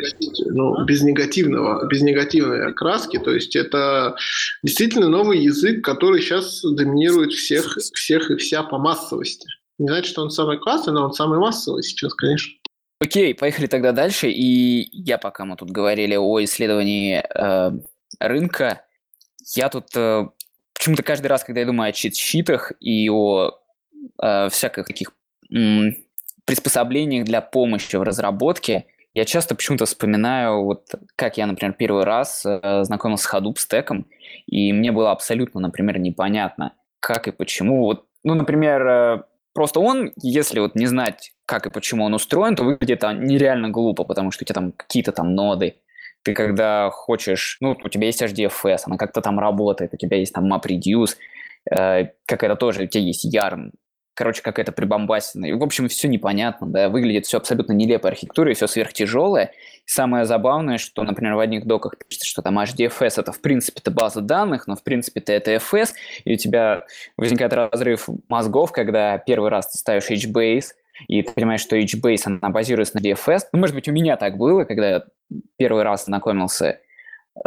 ну, без негативного, без негативной окраски, то есть это действительно новый язык, который сейчас доминирует всех, всех и вся по массовости. Не значит, что он самый классный, но он самый массовый сейчас, конечно. Окей, поехали тогда дальше. И я, пока мы тут говорили о исследовании э, рынка, я тут э, почему-то каждый раз, когда я думаю о чит-щитах и о э, всяких таких м, приспособлениях для помощи в разработке, я часто почему-то вспоминаю, вот как я, например, первый раз э, знакомился с Hadoop стеком, и мне было абсолютно, например, непонятно, как и почему. Вот, ну, например, э, просто он, если вот не знать, как и почему он устроен, то выглядит нереально глупо, потому что у тебя там какие-то там ноды, ты когда хочешь, ну, у тебя есть HDFS, она как-то там работает, у тебя есть там MapReduce, э, какая-то тоже, у тебя есть YARN, короче, какая-то прибамбасина. В общем, все непонятно, да, выглядит все абсолютно нелепой архитектурой, все сверхтяжелое. Самое забавное, что, например, в одних доках пишется, что там HDFS это, в принципе, это база данных, но, в принципе, это FS, и у тебя возникает разрыв мозгов, когда первый раз ты ставишь HBase, и ты понимаешь, что HBase, она базируется на DFS. Ну, может быть, у меня так было, когда я первый раз знакомился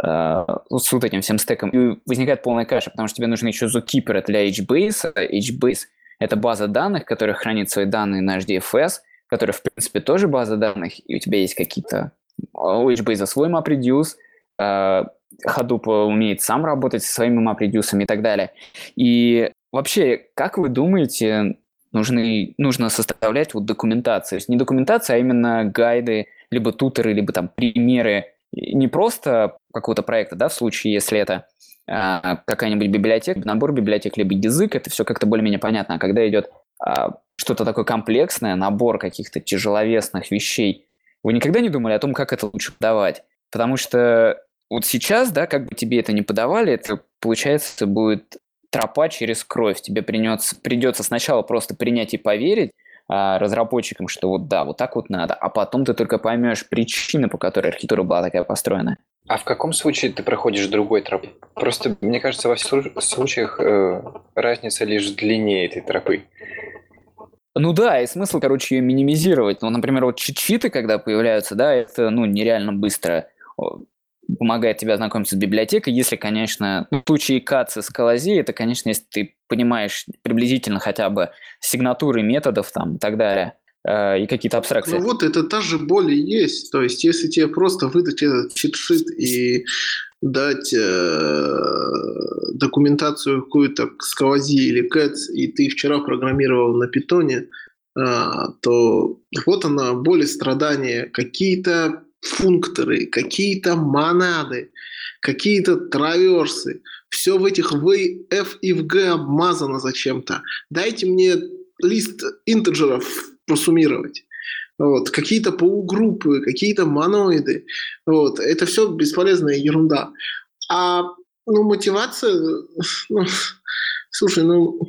э, с вот этим всем стеком, и возникает полная каша, потому что тебе нужны еще зукиперы для HBase. HBase — это база данных, которая хранит свои данные на HDFS, которая, в принципе, тоже база данных, и у тебя есть какие-то... У HBase свой MapReduce, э, Hadoop умеет сам работать со своими MapReduce и так далее. И вообще, как вы думаете, нужны, нужно составлять вот документацию. То есть не документация, а именно гайды, либо тутеры, либо там примеры. Не просто какого-то проекта, да, в случае, если это а, какая-нибудь библиотека, набор библиотек, либо язык, это все как-то более-менее понятно. А когда идет а, что-то такое комплексное, набор каких-то тяжеловесных вещей, вы никогда не думали о том, как это лучше подавать? Потому что вот сейчас, да, как бы тебе это не подавали, это, получается, будет тропа через кровь. Тебе придется, придется сначала просто принять и поверить а, разработчикам, что вот да, вот так вот надо, а потом ты только поймешь причины, по которой архитектура была такая построена. А в каком случае ты проходишь другой тропы? Просто, мне кажется, во всех случаях э, разница лишь в длине этой тропы. Ну да, и смысл, короче, ее минимизировать. Ну, например, вот чит-читы, когда появляются, да, это, ну, нереально быстро помогает тебе ознакомиться с библиотекой, если, конечно, в случае кацы с Колози, это, конечно, если ты понимаешь приблизительно хотя бы сигнатуры методов там и так далее, и какие-то абстракции. Ну вот, это та же боль и есть. То есть, если тебе просто выдать этот чит-шит и дать э, документацию какую-то с Кавази или Cats, и ты вчера программировал на питоне, э, то вот она, боль и страдания, какие-то функторы, какие-то монады, какие-то траверсы. Все в этих V, F и в G обмазано зачем-то. Дайте мне лист интеджеров просуммировать. Вот. Какие-то полугруппы, какие-то моноиды. Вот. Это все бесполезная ерунда. А ну, мотивация, ну, слушай, ну,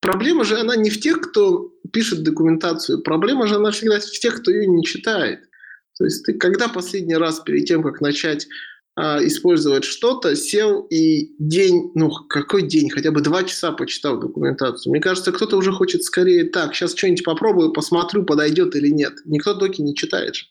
проблема же она не в тех, кто пишет документацию. Проблема же она всегда в тех, кто ее не читает. То есть ты когда последний раз перед тем, как начать использовать что-то, сел и день, ну какой день, хотя бы два часа почитал документацию. Мне кажется, кто-то уже хочет скорее так, сейчас что-нибудь попробую, посмотрю, подойдет или нет. Никто доки не читает же.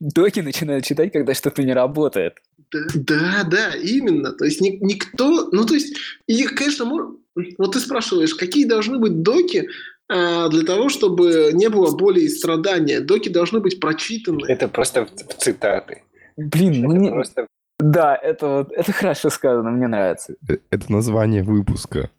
Доки начинают читать, когда что-то не работает. Да, да, да, именно. То есть ни, никто, ну то есть, и, конечно, вот ты спрашиваешь, какие должны быть доки, а, для того, чтобы не было боли и страдания. Доки должны быть прочитаны. Это просто в, цитаты. Блин, ну не... просто... Да, это вот это хорошо сказано, мне нравится. Э, это название выпуска.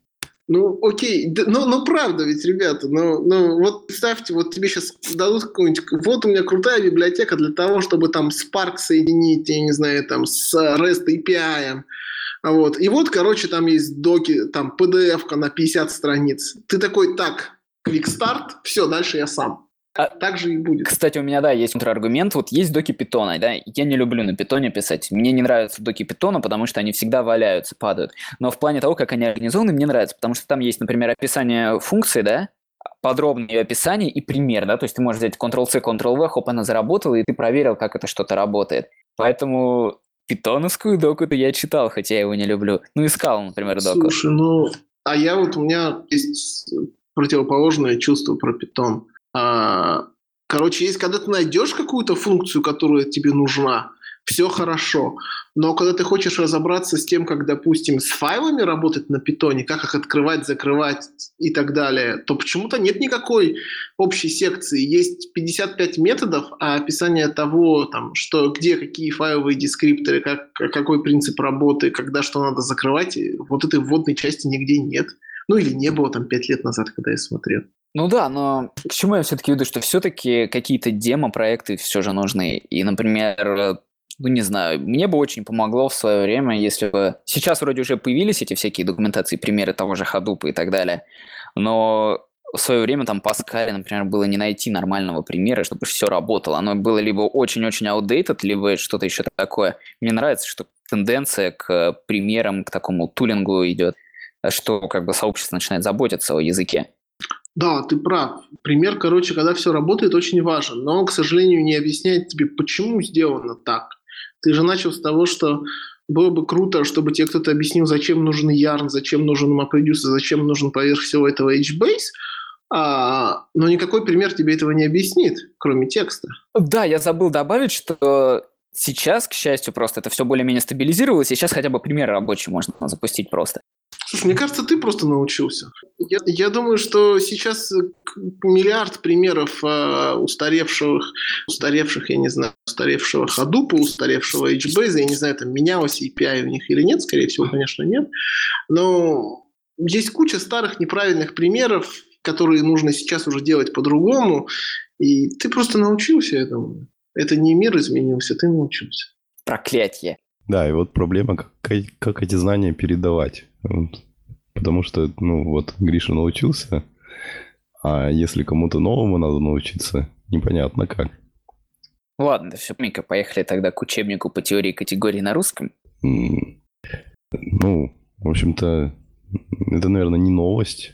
Ну, окей, да, ну, ну правда ведь, ребята, ну, ну вот представьте, вот тебе сейчас дадут какую-нибудь, вот у меня крутая библиотека для того, чтобы там Spark соединить, я не знаю, там с REST API, вот, и вот, короче, там есть доки, там PDF на 50 страниц. Ты такой, так, квикстарт, все, дальше я сам. А, так же и будет. Кстати, у меня, да, есть контраргумент. Вот есть доки питона, да, я не люблю на питоне писать. Мне не нравятся доки питона, потому что они всегда валяются, падают. Но в плане того, как они организованы, мне нравится, потому что там есть, например, описание функции, да, подробное ее описание и пример, да, то есть ты можешь взять Ctrl-C, Ctrl-V, хоп, она заработала, и ты проверил, как это что-то работает. Поэтому питоновскую доку-то я читал, хотя я его не люблю. Ну, искал, например, доку. Слушай, ну, а я вот, у меня есть противоположное чувство про питон. А, короче, есть, когда ты найдешь какую-то функцию, которая тебе нужна, все хорошо. Но когда ты хочешь разобраться с тем, как, допустим, с файлами работать на питоне, как их открывать, закрывать и так далее, то почему-то нет никакой общей секции. Есть 55 методов, а описание того, там, что, где какие файловые дескрипторы, как, какой принцип работы, когда что надо закрывать, вот этой вводной части нигде нет. Ну или не было там 5 лет назад, когда я смотрел. Ну да, но к чему я все-таки веду, что все-таки какие-то демо-проекты все же нужны. И, например, ну не знаю, мне бы очень помогло в свое время, если бы... Сейчас вроде уже появились эти всякие документации, примеры того же Hadoop и так далее, но в свое время там Паскале, например, было не найти нормального примера, чтобы все работало. Оно было либо очень-очень outdated, либо что-то еще такое. Мне нравится, что тенденция к примерам, к такому тулингу идет, что как бы сообщество начинает заботиться о языке. Да, ты прав. Пример, короче, когда все работает, очень важен, но он, к сожалению, не объясняет тебе, почему сделано так. Ты же начал с того, что было бы круто, чтобы тебе кто-то объяснил, зачем нужен Yarn, зачем нужен MapReduce, зачем нужен поверх всего этого HBase, а, но никакой пример тебе этого не объяснит, кроме текста. Да, я забыл добавить, что сейчас, к счастью, просто это все более-менее стабилизировалось, и сейчас хотя бы пример рабочий можно запустить просто. Слушай, мне кажется, ты просто научился. Я, я думаю, что сейчас миллиард примеров э, устаревших, устаревших, я не знаю, устаревшего Hadoop, устаревшего HBase, я не знаю, там менялось API у них или нет, скорее всего, конечно, нет. Но есть куча старых неправильных примеров, которые нужно сейчас уже делать по-другому, и ты просто научился этому. Это не мир изменился, ты научился. Проклятие. Да, и вот проблема, как, как эти знания передавать. Потому что, ну, вот Гриша научился, а если кому-то новому надо научиться, непонятно как. Ладно, все, Мика, поехали тогда к учебнику по теории категорий на русском. Ну, в общем-то, это, наверное, не новость.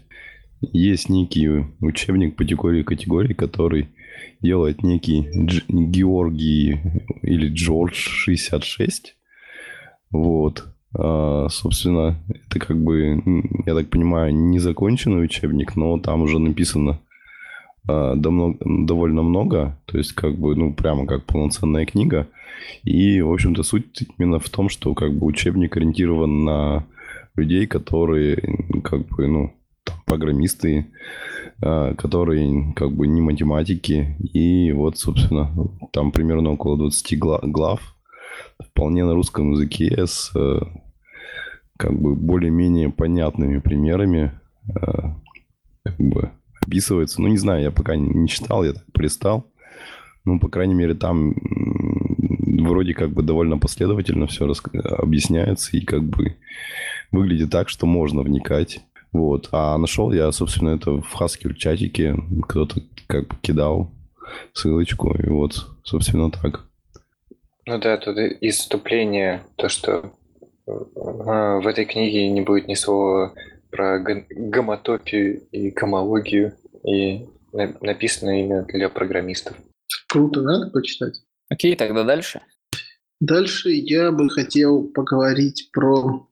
Есть некий учебник по теории категорий, который делает некий Дж... Георгий или Джордж 66. Вот. А, собственно, это как бы, я так понимаю, незаконченный учебник, но там уже написано а, довольно много, то есть как бы, ну, прямо как полноценная книга. И, в общем-то, суть именно в том, что как бы учебник ориентирован на людей, которые как бы, ну, программисты, а, которые как бы не математики. И вот, собственно, там примерно около 20 глав, вполне на русском языке с как бы более-менее понятными примерами э, как бы описывается. Ну, не знаю, я пока не читал, я так пристал. Ну, по крайней мере, там вроде как бы довольно последовательно все рас... объясняется и как бы выглядит так, что можно вникать. Вот. А нашел я, собственно, это в Haskell чатике. Кто-то как бы кидал ссылочку. И вот, собственно, так. Ну да, тут из вступления то, что в этой книге не будет ни слова про гомотопию и гомологию, и написано именно для программистов. Круто, надо почитать. Окей, тогда дальше. Дальше я бы хотел поговорить про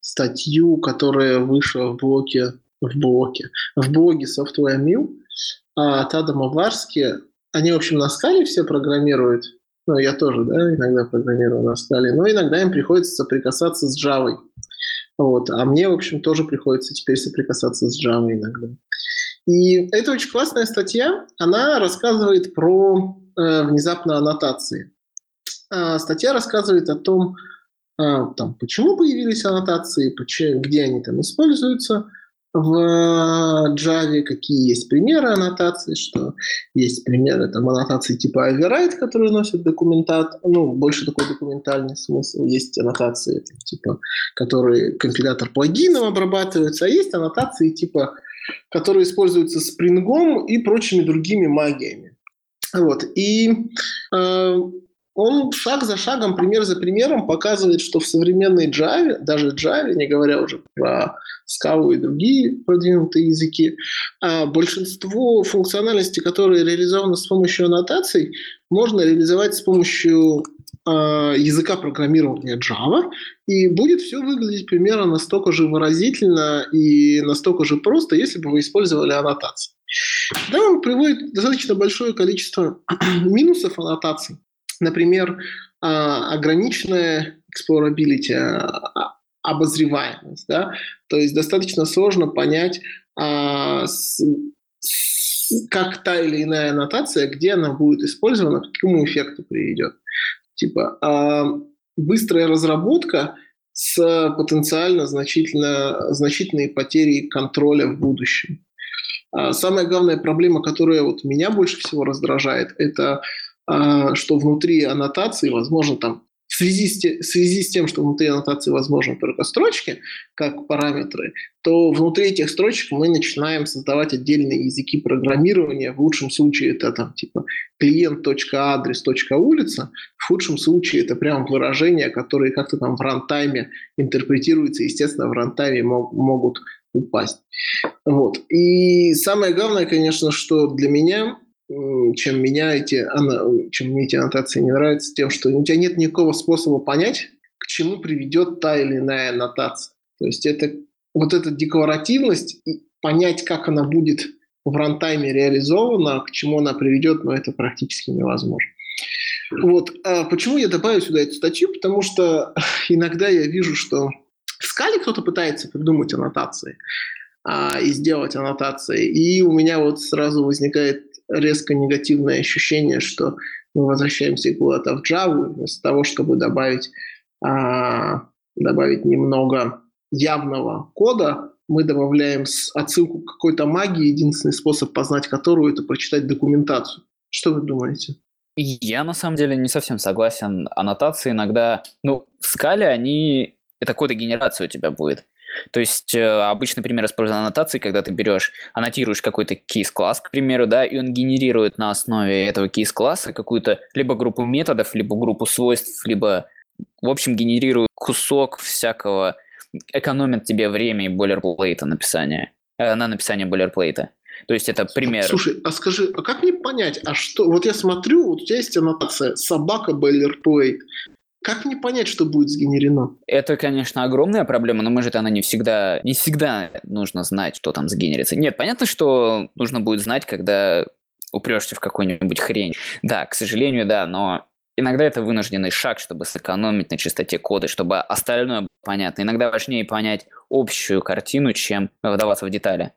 статью, которая вышла в блоке, в блоке, в блоге Software Mill от Адама Варски. Они, в общем, на скале все программируют, ну, я тоже, да, иногда программирую на стали. Но иногда им приходится соприкасаться с Java. Вот. А мне, в общем, тоже приходится теперь соприкасаться с Java иногда. И это очень классная статья. Она рассказывает про э, внезапно аннотации. А статья рассказывает о том, э, там, почему появились аннотации, почему, где они там используются – в Java, какие есть примеры аннотаций, что есть примеры там, аннотации типа override, которые носят документат, ну, больше такой документальный смысл. Есть аннотации, типа, которые компилятор плагином обрабатывается, а есть аннотации типа, которые используются спрингом и прочими другими магиями. Вот. И э, он шаг за шагом, пример за примером показывает, что в современной Java, даже Java, не говоря уже про Scala и другие продвинутые языки, а большинство функциональностей, которые реализованы с помощью аннотаций, можно реализовать с помощью э, языка программирования Java, и будет все выглядеть примерно настолько же выразительно и настолько же просто, если бы вы использовали аннотации. Да, он приводит достаточно большое количество минусов аннотаций, например, а, ограниченная explorability, а, обозреваемость. Да? То есть достаточно сложно понять, а, как та или иная аннотация, где она будет использована, к какому эффекту приведет. Типа быстрая разработка с потенциально значительно, значительной потерей контроля в будущем. Самая главная проблема, которая вот меня больше всего раздражает, это что внутри аннотации, возможно, там в связи, с те, в связи с тем, что внутри аннотации возможны только строчки, как параметры, то внутри этих строчек мы начинаем создавать отдельные языки программирования. В лучшем случае это там типа клиент.адрес.улица, в худшем случае это прям выражения, которые как-то там в рантайме интерпретируются, естественно, в рантайме мог, могут упасть. Вот. И самое главное, конечно, что для меня чем меня эти, чем мне эти аннотации не нравятся, тем, что у тебя нет никакого способа понять, к чему приведет та или иная аннотация. То есть это вот эта декларативность, и понять, как она будет в рантайме реализована, к чему она приведет, но ну, это практически невозможно. Вот. А почему я добавил сюда эту статью? Потому что иногда я вижу, что в скале кто-то пытается придумать аннотации а, и сделать аннотации, и у меня вот сразу возникает резко негативное ощущение, что мы возвращаемся куда-то в Java, вместо того, чтобы добавить, а, добавить немного явного кода, мы добавляем отсылку к какой-то магии, единственный способ познать которую – это прочитать документацию. Что вы думаете? Я на самом деле не совсем согласен. Аннотации иногда, ну, в скале они, это кодогенерация у тебя будет. То есть э, обычный пример использования аннотации, когда ты берешь, аннотируешь какой-то кейс-класс, к примеру, да, и он генерирует на основе этого кейс-класса какую-то либо группу методов, либо группу свойств, либо, в общем, генерирует кусок всякого, экономит тебе время и бойлерплейта написания, э, на написание бойлерплейта. То есть это пример. Слушай, а скажи, а как мне понять, а что, вот я смотрю, вот у тебя есть аннотация собака бойлерплейт. Как мне понять, что будет сгенерено? Это, конечно, огромная проблема, но может она не всегда, не всегда нужно знать, что там сгенерится. Нет, понятно, что нужно будет знать, когда упрешься в какую-нибудь хрень. Да, к сожалению, да, но иногда это вынужденный шаг, чтобы сэкономить на чистоте кода, чтобы остальное было понятно. Иногда важнее понять общую картину, чем вдаваться в детали.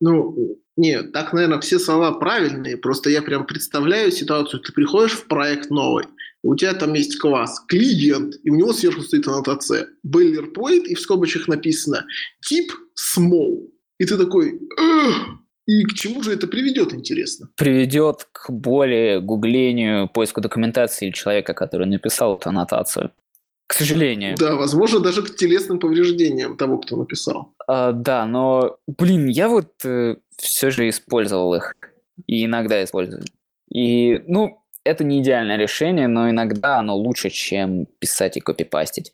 Ну, нет, так, наверное, все слова правильные, просто я прям представляю ситуацию, ты приходишь в проект новый, у тебя там есть класс клиент, и у него сверху стоит аннотация boilerplate, и в скобочках написано тип small. И ты такой, и к чему же это приведет, интересно? Приведет к более гуглению, поиску документации человека, который написал эту аннотацию. К сожалению. Да, возможно, даже к телесным повреждениям того, кто написал. А, да, но, блин, я вот э, все же использовал их. И иногда использую. И, ну, это не идеальное решение, но иногда оно лучше, чем писать и копипастить.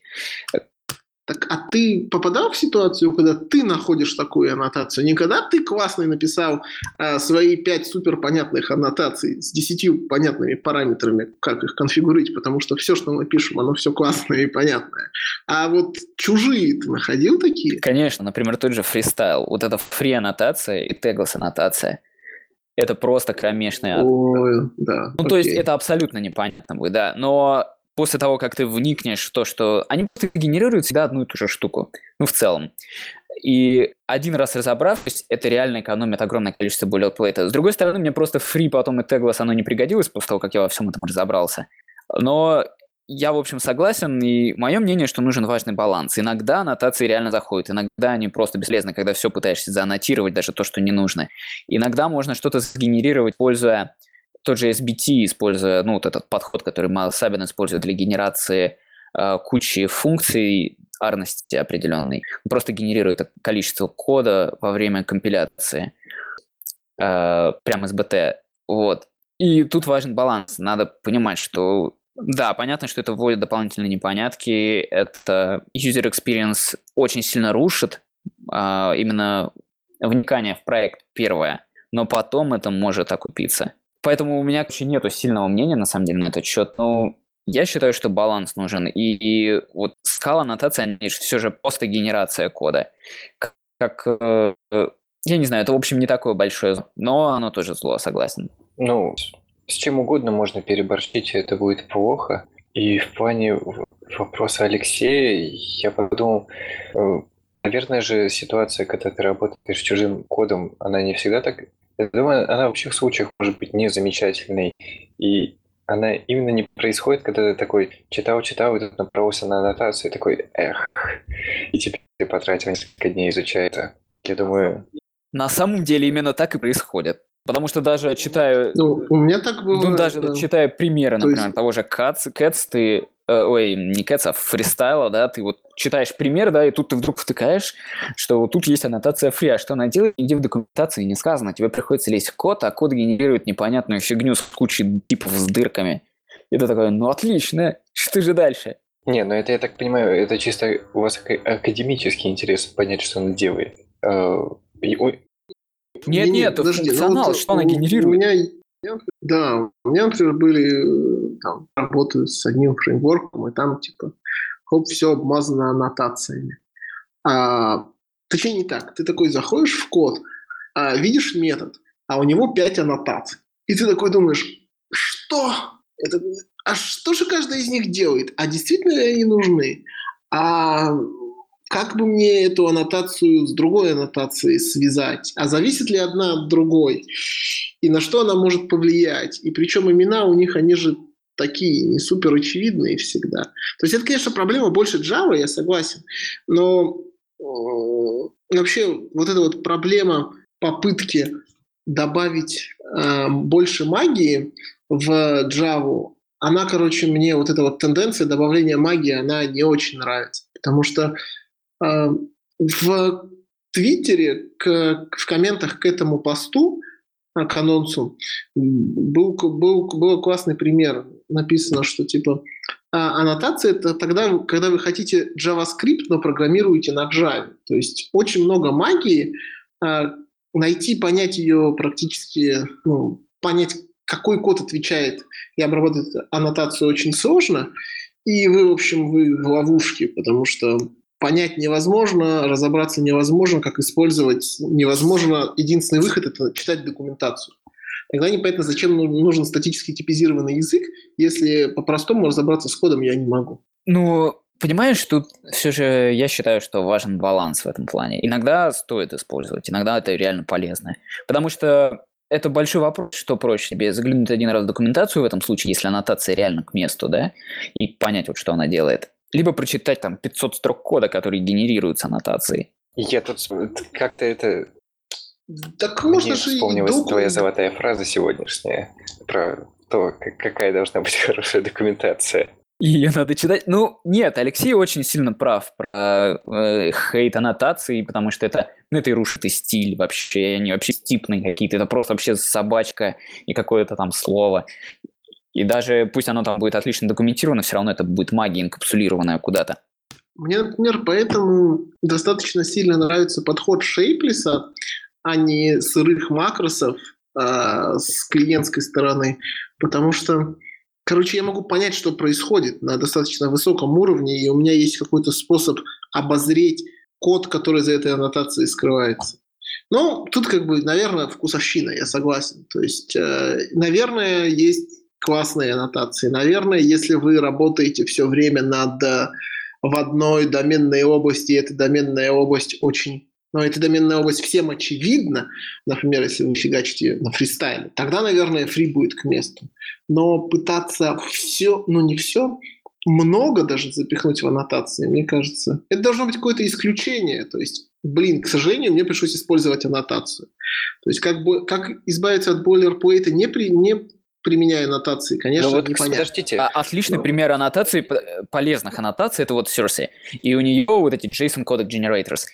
Так, а ты попадал в ситуацию, когда ты находишь такую аннотацию? Не когда ты классный написал а, свои пять супер понятных аннотаций с десятью понятными параметрами, как их конфигурировать, потому что все, что мы пишем, оно все классное и понятное. А вот чужие ты находил такие? Конечно, например, тот же фристайл. Вот это фри аннотация и теглess аннотация – это просто кромешный ад. Ой, да. Ну, окей. то есть это абсолютно непонятно будет, да. Но после того, как ты вникнешь в то, что они генерируют всегда одну и ту же штуку, ну, в целом. И один раз разобравшись, это реально экономит огромное количество бойлерплейта. С другой стороны, мне просто фри потом и теглас оно не пригодилось после того, как я во всем этом разобрался. Но я, в общем, согласен, и мое мнение, что нужен важный баланс. Иногда аннотации реально заходят, иногда они просто бесполезны, когда все пытаешься зааннотировать, даже то, что не нужно. Иногда можно что-то сгенерировать, пользуя тот же SBT, используя ну, вот этот подход, который Майлз Сабин использует для генерации э, кучи функций арности определенной. Он просто генерирует количество кода во время компиляции э, прямо из БТ. Вот. И тут важен баланс. Надо понимать, что да, понятно, что это вводит дополнительные непонятки. Это user experience очень сильно рушит а, именно вникание в проект первое, но потом это может окупиться. Поэтому у меня, короче, нету сильного мнения, на самом деле, на этот счет. Но я считаю, что баланс нужен. И, и вот скала аннотация, они же все же просто генерация кода. Как, как э, я не знаю, это, в общем, не такое большое, но оно тоже зло, согласен. Ну, с чем угодно можно переборщить, и это будет плохо. И в плане вопроса Алексея я подумал, э, наверное же ситуация, когда ты работаешь чужим кодом, она не всегда так... Я думаю, она в общих случаях может быть не замечательной. И она именно не происходит, когда ты такой читал-читал, и тут направился на аннотацию, и такой, эх, и теперь ты потратил несколько дней изучая это. Я думаю... На самом деле именно так и происходит. Потому что даже читая... Ну, у меня так было... Ну, даже да. читая примеры, То например, есть- того же Cats, Cats, ты... э, ой, не Cats, а фристайла, да, ты вот читаешь пример, да, и тут ты вдруг втыкаешь, что вот тут есть аннотация фри, а что она делает, нигде в документации не сказано. Тебе приходится лезть в код, а код генерирует непонятную фигню с кучей типов с дырками. И ты такой, ну отлично, что же дальше? Не, ну это, я так понимаю, это чисто у вас ака- академический интерес понять, что она делает. Э, и- Нет, Не-не, нет, подожди, ну функционал, вот что она у- У генерирует. меня, да, у меня, например, были э, там, работы с одним фреймворком, и там, типа, хоп, все обмазано аннотациями. А, точнее, не так. Ты такой заходишь в код, а, видишь метод, а у него 5 аннотаций. И ты такой думаешь, что? Это, а что же каждая из них делает? А действительно ли они нужны? А как бы мне эту аннотацию с другой аннотацией связать? А зависит ли одна от другой? И на что она может повлиять? И причем имена у них, они же такие не супер очевидные всегда. То есть это, конечно, проблема больше Java, я согласен. Но э, вообще вот эта вот проблема попытки добавить э, больше магии в Java, она, короче, мне вот эта вот тенденция добавления магии, она не очень нравится. Потому что в Твиттере к, в комментах к этому посту, э, к анонсу, был, был, был классный пример. Написано, что типа а, аннотация это тогда, когда вы хотите JavaScript, но программируете на Java. То есть очень много магии, а, найти, понять ее практически, ну, понять, какой код отвечает и обработать аннотацию очень сложно. И вы, в общем, вы в ловушке, потому что понять невозможно, разобраться невозможно, как использовать невозможно. Единственный выход – это читать документацию. Тогда непонятно, зачем ну- нужен статически типизированный язык, если по-простому разобраться с кодом я не могу. Ну, понимаешь, тут все же я считаю, что важен баланс в этом плане. Иногда стоит использовать, иногда это реально полезно. Потому что это большой вопрос, что проще тебе заглянуть один раз в документацию в этом случае, если аннотация реально к месту, да, и понять вот, что она делает. Либо прочитать там 500 строк кода, которые генерируются аннотацией. я тут как-то это... Так можно Мне же и вспомнилась доку- твоя золотая фраза сегодняшняя про то, как- какая должна быть хорошая документация. Ее надо читать. Ну, нет, Алексей очень сильно прав про э, хейт аннотации, потому что это, ну, это и рушит и стиль вообще, они вообще стипные какие-то, это просто вообще собачка и какое-то там слово. И даже пусть оно там будет отлично документировано, все равно это будет магия инкапсулированная куда-то. Мне, например, поэтому достаточно сильно нравится подход Шейплиса, а не сырых макросов а, с клиентской стороны, потому что, короче, я могу понять, что происходит на достаточно высоком уровне, и у меня есть какой-то способ обозреть код, который за этой аннотацией скрывается. Ну, тут как бы, наверное, вкусовщина, я согласен. То есть, э, наверное, есть классные аннотации. Наверное, если вы работаете все время над э, в одной доменной области, и эта доменная область очень но эта доменная область всем очевидна, например, если вы фигачите на фристайле, тогда, наверное, фри будет к месту. Но пытаться все, ну не все, много даже запихнуть в аннотации, мне кажется, это должно быть какое-то исключение. То есть, блин, к сожалению, мне пришлось использовать аннотацию. То есть, как, бы, как избавиться от бойлерплейта, не, при, не применяя аннотации, конечно, ну вот, непонятно. подождите. А, отличный Ну. пример аннотации, полезных аннотаций, это вот Cersei. И у нее вот эти JSON Codec Generators.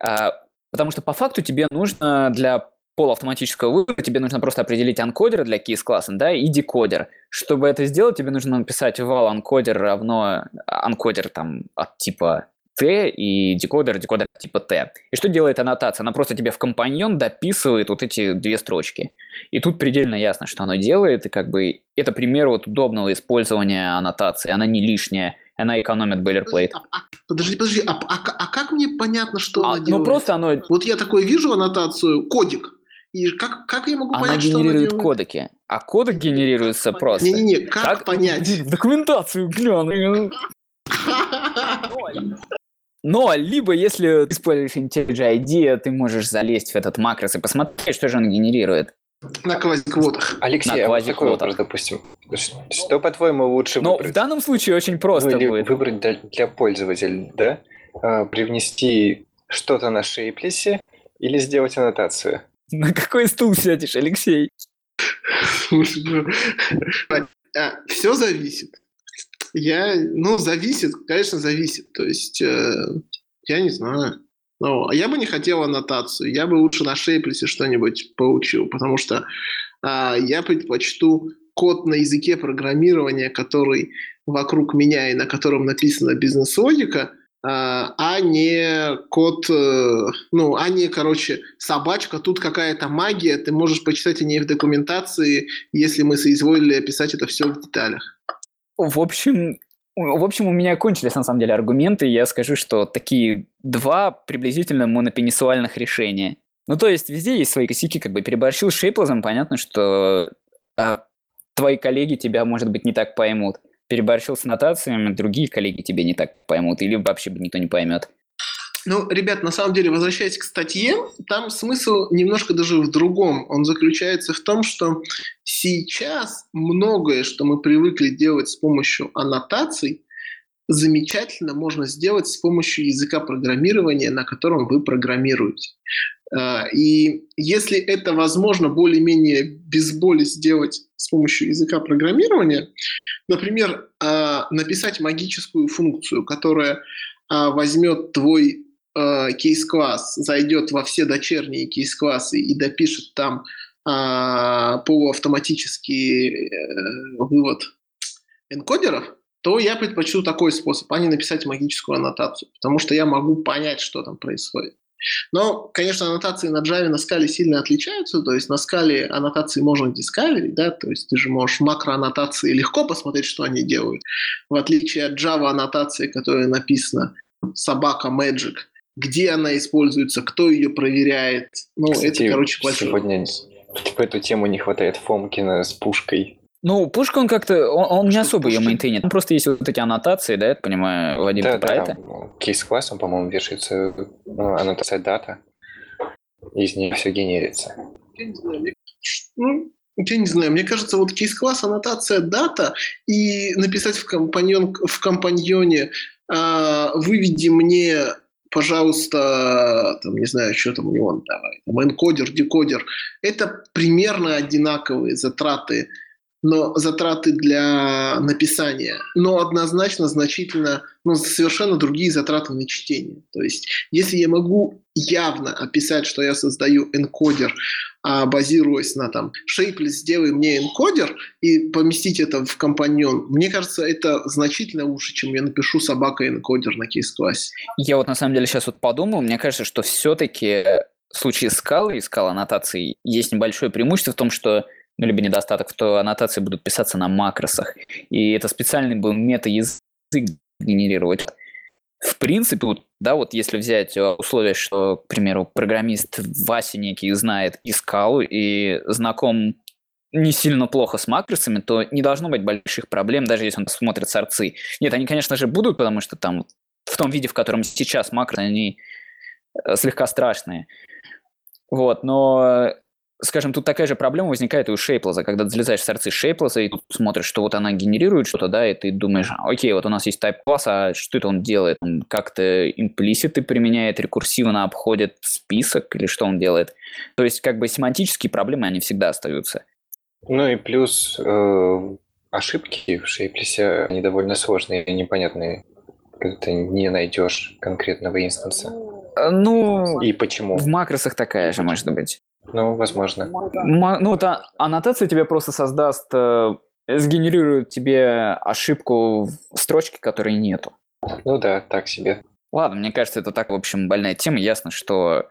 А, потому что по факту тебе нужно для полуавтоматического вывода, тебе нужно просто определить анкодер для кейс-класса, да, и декодер. Чтобы это сделать, тебе нужно написать val анкодер равно анкодер там от типа T и декодер, декодер типа T. И что делает аннотация? Она просто тебе в компаньон дописывает вот эти две строчки. И тут предельно ясно, что оно делает, и как бы это пример вот удобного использования аннотации. Она не лишняя, она экономит boilerplate. А- а- Подожди, подожди, а, а- а как мне понятно, что А, она ну делает? просто оно, Вот я такой вижу аннотацию, кодик, и как, как я могу она понять, что она генерирует кодеки. а коды генерируются просто. Не-не-не, как, понять? В документацию гляну. Но либо если ты используешь IntelliJ IDEA, ты можешь залезть в этот макрос и посмотреть, что же он генерирует. На квазиквотах. Алексей, На а вот такой квазиквотах. вопрос, допустим. Что, по-твоему, лучше Но выбрать? в данном случае очень просто Ну, или будет. выбрать для, для пользователя, да? А, привнести что-то на шейплесе или сделать аннотацию? На какой стул сядешь, Алексей? все зависит. Я, ну, зависит, конечно, зависит. То есть, э, я не знаю. Ну, я бы не хотел аннотацию. Я бы лучше на шейплесе что-нибудь поучил, потому что а, я предпочту код на языке программирования, который вокруг меня и на котором написана бизнес-логика, а а не код, э, ну, а не, короче, собачка, тут какая-то магия, ты можешь почитать о ней в документации, если мы соизволили описать это все в деталях. В общем, в общем, у меня кончились на самом деле аргументы. Я скажу, что такие два приблизительно монопенисуальных решения. Ну, то есть везде есть свои косяки, как бы переборщил с шейплозом, понятно, что а, твои коллеги тебя, может быть, не так поймут. Переборщил с нотациями, другие коллеги тебя не так поймут, или вообще никто не поймет. Ну, ребят, на самом деле, возвращаясь к статье, там смысл немножко даже в другом. Он заключается в том, что сейчас многое, что мы привыкли делать с помощью аннотаций, замечательно можно сделать с помощью языка программирования, на котором вы программируете. А, И если это возможно более-менее без боли сделать с помощью языка программирования, например, а, написать магическую функцию, которая а, возьмет твой э, кейс-класс, зайдет во все дочерние кейс-классы и допишет там а, полуавтоматический э, вывод энкодеров, то я предпочту такой способ, а не написать магическую аннотацию, потому что я могу понять, что там происходит. Но, конечно, аннотации на Java на скале сильно отличаются, то есть на скале аннотации можно discovery, да, то есть ты же можешь макроаннотации легко посмотреть, что они делают, в отличие от Java аннотации, которая написана собака Magic, где она используется, кто ее проверяет. Ну, Кстати, это, короче, большой сегодня в эту тему не хватает Фомкина с пушкой. Ну, Пушка, он как-то, он, он не особо ее Пушкин? мейнтейнит. Просто есть вот эти аннотации, да, я так понимаю, Вадим, да, ты про да, это? там кейс-класс, он, по-моему, вешается, ну, аннотация дата, из нее все генерится. Я не знаю, мне, ну, я не знаю, мне кажется, вот кейс-класс, аннотация, дата, и написать в, компаньон, в компаньоне а, «выведи мне, пожалуйста, там, не знаю, что там у него, давай, там, энкодер, декодер», это примерно одинаковые затраты, но затраты для написания, но однозначно значительно, ну, совершенно другие затраты на чтение. То есть, если я могу явно описать, что я создаю энкодер, а базируясь на там Shapeless, сделай мне энкодер и поместить это в компаньон, мне кажется, это значительно лучше, чем я напишу собака энкодер на кейс-классе. Я вот на самом деле сейчас вот подумал, мне кажется, что все-таки в случае скалы и скал аннотаций есть небольшое преимущество в том, что ну, либо недостаток, что аннотации будут писаться на макросах. И это специальный был мета-язык генерировать. В принципе, вот, да, вот если взять э, условие, что, к примеру, программист Вася некий знает и скалу, и знаком не сильно плохо с макросами, то не должно быть больших проблем, даже если он смотрит сорцы. Нет, они, конечно же, будут, потому что там в том виде, в котором сейчас макросы, они э, слегка страшные. Вот, но, скажем, тут такая же проблема возникает и у Шейплоза, когда ты залезаешь в сорцы Шейплоза и тут смотришь, что вот она генерирует что-то, да, и ты думаешь, окей, вот у нас есть type класс, а что это он делает? Он как-то имплиситы применяет, рекурсивно обходит список или что он делает? То есть, как бы семантические проблемы, они всегда остаются. Ну и плюс э, ошибки в шейплесе, они довольно сложные и непонятные. Когда ты не найдешь конкретного инстанса. Ну, И почему? в макросах такая же, может быть. Ну, возможно. Ну, вот а- аннотация тебе просто создаст, э, сгенерирует тебе ошибку в строчке, которой нету. Ну да, так себе. Ладно, мне кажется, это так, в общем, больная тема. Ясно, что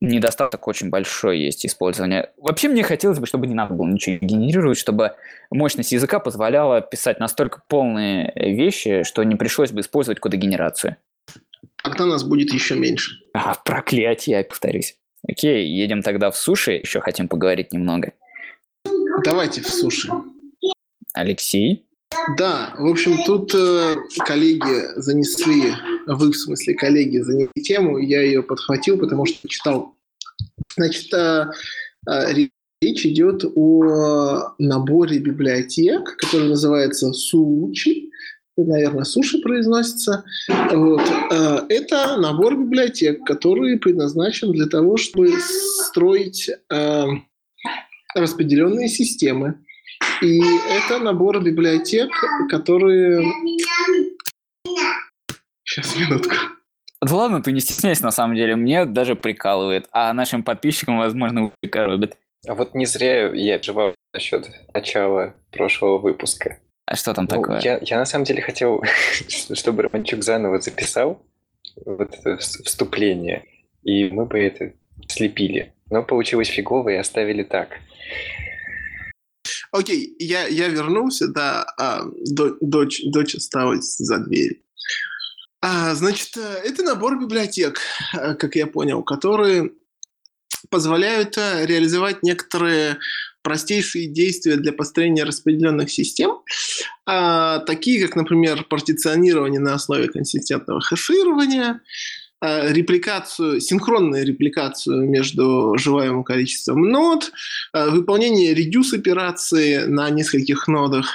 недостаток очень большой есть использования. Вообще мне хотелось бы, чтобы не надо было ничего генерировать, чтобы мощность языка позволяла писать настолько полные вещи, что не пришлось бы использовать кодогенерацию. Тогда нас будет еще меньше. А, проклятие, я повторюсь. Окей, едем тогда в суши, еще хотим поговорить немного. давайте в суши. Алексей? Да, в общем, тут э, коллеги занесли, вы в смысле коллеги занесли тему, я ее подхватил, потому что читал. Значит, э, э, речь идет о наборе библиотек, который называется Сучи, наверное, суши произносится. Вот. Э, это набор библиотек, который предназначен для того, чтобы строить э, распределенные системы. И это набор библиотек, которые... Сейчас, минутку. Да ладно, ты не стесняйся на самом деле. Мне даже прикалывает, а нашим подписчикам, возможно, прикалывает. А вот не зря я отживал насчет начала прошлого выпуска. А что там Ну, такое? я, я на самом деле хотел, чтобы Романчук заново записал вот это вс- вступление, и мы бы это слепили. Но получилось фигово и оставили так. Окей, я, я вернулся, да, а, до- дочь, дочь осталась за дверью. А, значит, э, это набор библиотек, э, как я понял, которые позволяют э, реализовать некоторые простейшие действия для построения распределенных систем, а, такие как, например, партиционирование на основе консистентного хеширования, э, репликацию, синхронную репликацию между желаемым количеством нод, э, выполнение редюс операции на нескольких нодах.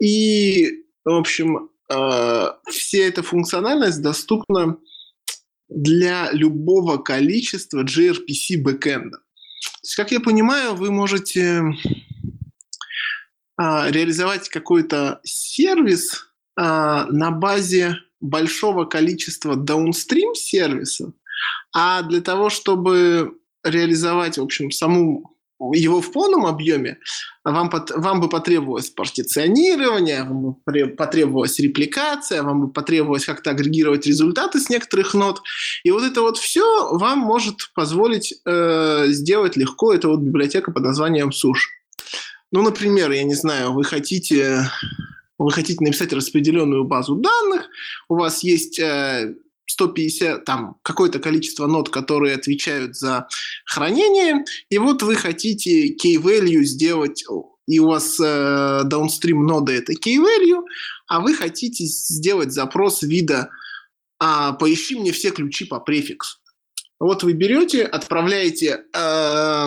И, в общем, вся эта функциональность доступна для любого количества gRPC бэкэнда. Есть, как я понимаю, вы можете а, реализовать какой-то сервис а, на базе большого количества downstream сервисов, а для того, чтобы реализовать, в общем, саму его в полном объеме, вам, вам бы потребовалось партиционирование, вам бы потребовалась репликация, вам бы потребовалось как-то агрегировать результаты с некоторых нод. И вот это вот все вам может позволить э, сделать легко. Это вот библиотека под названием Суш. Ну, например, я не знаю, вы хотите, вы хотите написать распределенную базу данных, у вас есть э, 150, там, какое-то количество нод, которые отвечают за хранение, и вот вы хотите key-value сделать, и у вас э, downstream нода это key-value, а вы хотите сделать запрос вида а, «поищи мне все ключи по префиксу». Вот вы берете, отправляете э,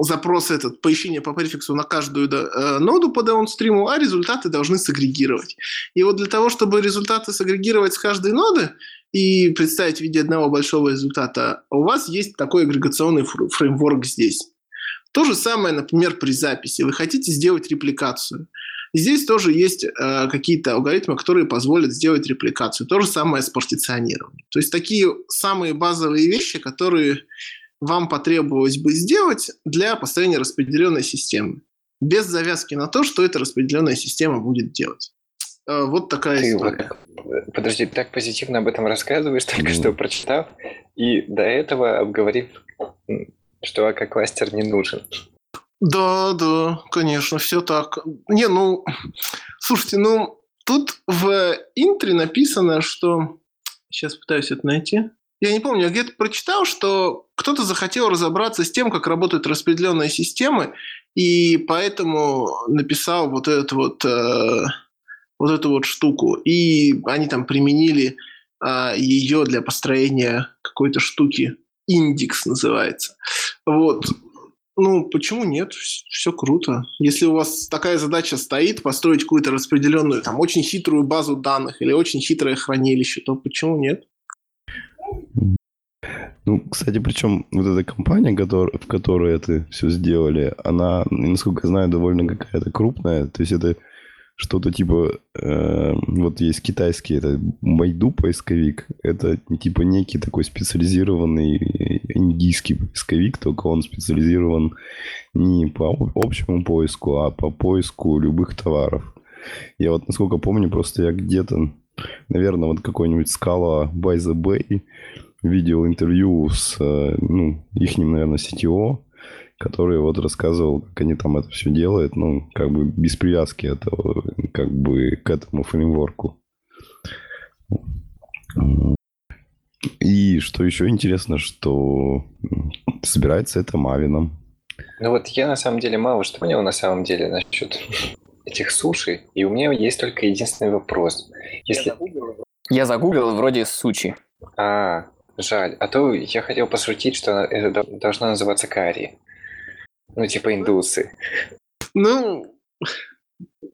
запрос этот «поищи мне по префиксу» на каждую э, ноду по даунстриму, а результаты должны сагрегировать. И вот для того, чтобы результаты сагрегировать с каждой ноды, и представить в виде одного большого результата, у вас есть такой агрегационный фр- фреймворк здесь. То же самое, например, при записи. Вы хотите сделать репликацию. Здесь тоже есть э, какие-то алгоритмы, которые позволят сделать репликацию. То же самое с партиционированием. То есть такие самые базовые вещи, которые вам потребовалось бы сделать для построения распределенной системы. Без завязки на то, что эта распределенная система будет делать. Э, вот такая Ты история. вот, подожди, ты так позитивно об этом рассказываешь, только Ну. что прочитав, и до этого обговорив, что АК-кластер не нужен. Да, да, конечно, все так. Не, ну, слушайте, ну, тут в интре написано, что... Сейчас пытаюсь это найти. Я не помню, я где-то прочитал, что кто-то захотел разобраться с тем, как работают распределенные системы, и поэтому написал вот этот вот, э, вот эту вот штуку. И они там применили э, ее для построения какой-то штуки. Индекс называется. Вот. Ну, почему нет? Все круто. Если у вас такая задача стоит, построить какую-то распределенную, там, очень хитрую базу данных или очень хитрое хранилище, то почему нет? Ну, кстати, причем вот эта компания, в которой это все сделали, она, насколько я знаю, довольно какая-то крупная. То есть это что-то типа... э, вот есть китайский, это Байду поисковик. Это типа некий такой специализированный индийский поисковик, только он специализирован не по об- общему поиску, а по поиску любых товаров. Я вот, насколько помню, просто я где-то, наверное, вот какой-нибудь скала by the Bay видел интервью с, э, ну, ихним, наверное, CTO, который вот рассказывал, как они там это все делают, ну, как бы без привязки этого, как бы к этому фреймворку. И что еще интересно, что собирается это Мавином. Ну вот я на самом деле мало что понял на самом деле насчет этих суши, и у меня есть только единственный вопрос. Если... Я загуглил, вроде сучи. А, жаль. А то я хотел пошутить, что это должно называться карри. Ну, типа индусы. Ну,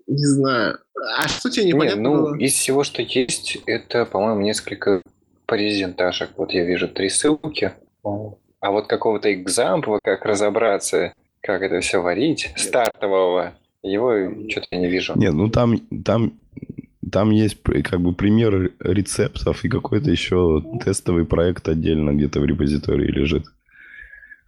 не знаю. А что тебе непонятно Не, ну, было? из всего, что есть, это, по-моему, несколько презентажек. Вот я вижу три ссылки. А вот какого-то экзампла, как разобраться, как это все варить, стартового, его что-то я не вижу. Нет, ну там, там, там есть при- как бы пример рецептов и какой-то еще тестовый проект отдельно где-то в репозитории лежит.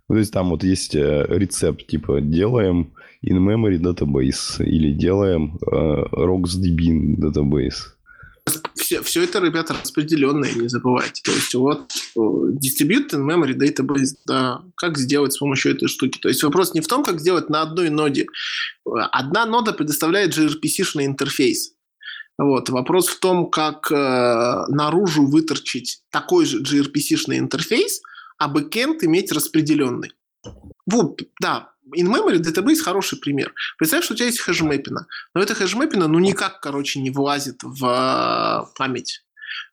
Ну, То есть там вот есть э, рецепт, типа делаем in-memory database или делаем э, RocksDB database. Все, все это, ребята, распределенные, не забывайте. То есть вот э, Distributed Memory Database, да, как сделать с помощью этой штуки. То есть вопрос не в том, как сделать на одной ноде. Одна нода предоставляет gRPC-шный интерфейс. Вот. Вопрос в том, как э, наружу выторчить такой же gRPC-шный интерфейс, а бэкэнд иметь распределенный. Вот, да, in-memory database хороший пример. Представь, что у тебя есть хэшмэпина, но эта хэшмэпина ну никак, короче, не влазит в э, память.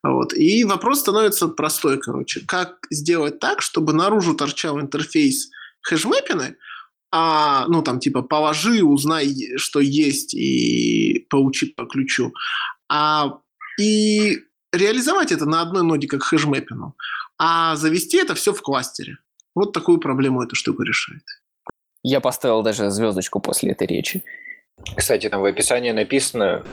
Вот. И вопрос становится простой, короче. Как сделать так, чтобы наружу торчал интерфейс хэшмэпины, а, ну, там, типа, положи, узнай, что есть, и получи по ключу. А, и реализовать это на одной ноде как хэшмэпину, а завести это все в кластере. Вот такую проблему эта штука решает. Я поставил даже звездочку после этой речи. Кстати, там в описании написано,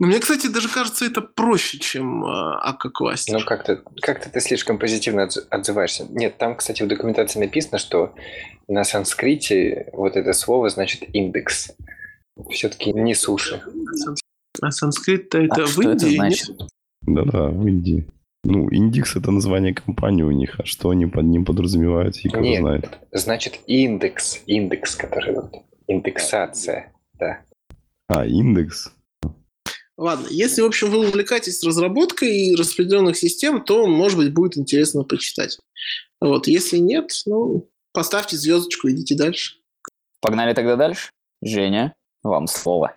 Но мне, кстати, даже кажется, это проще, чем э, Akka кластер. ну как-то как ты слишком позитивно отз- отзываешься. Нет, там, кстати, в документации написано, что на санскрите вот это слово значит индекс. Все-таки не суши. А санскрит-то это А в что это Индии, значит? нет? Да-да, в Индии. Ну, индекс это название компании у них, а что они под ним подразумевают, и кто Нет. знает. Значит индекс, индекс, который вот индексация. Да. А, индекс. Ладно, если, в общем, вы увлекаетесь разработкой распределенных систем, то, может быть, будет интересно почитать. Вот, если нет, ну, поставьте звездочку, идите дальше. Погнали тогда дальше. Женя, вам слово.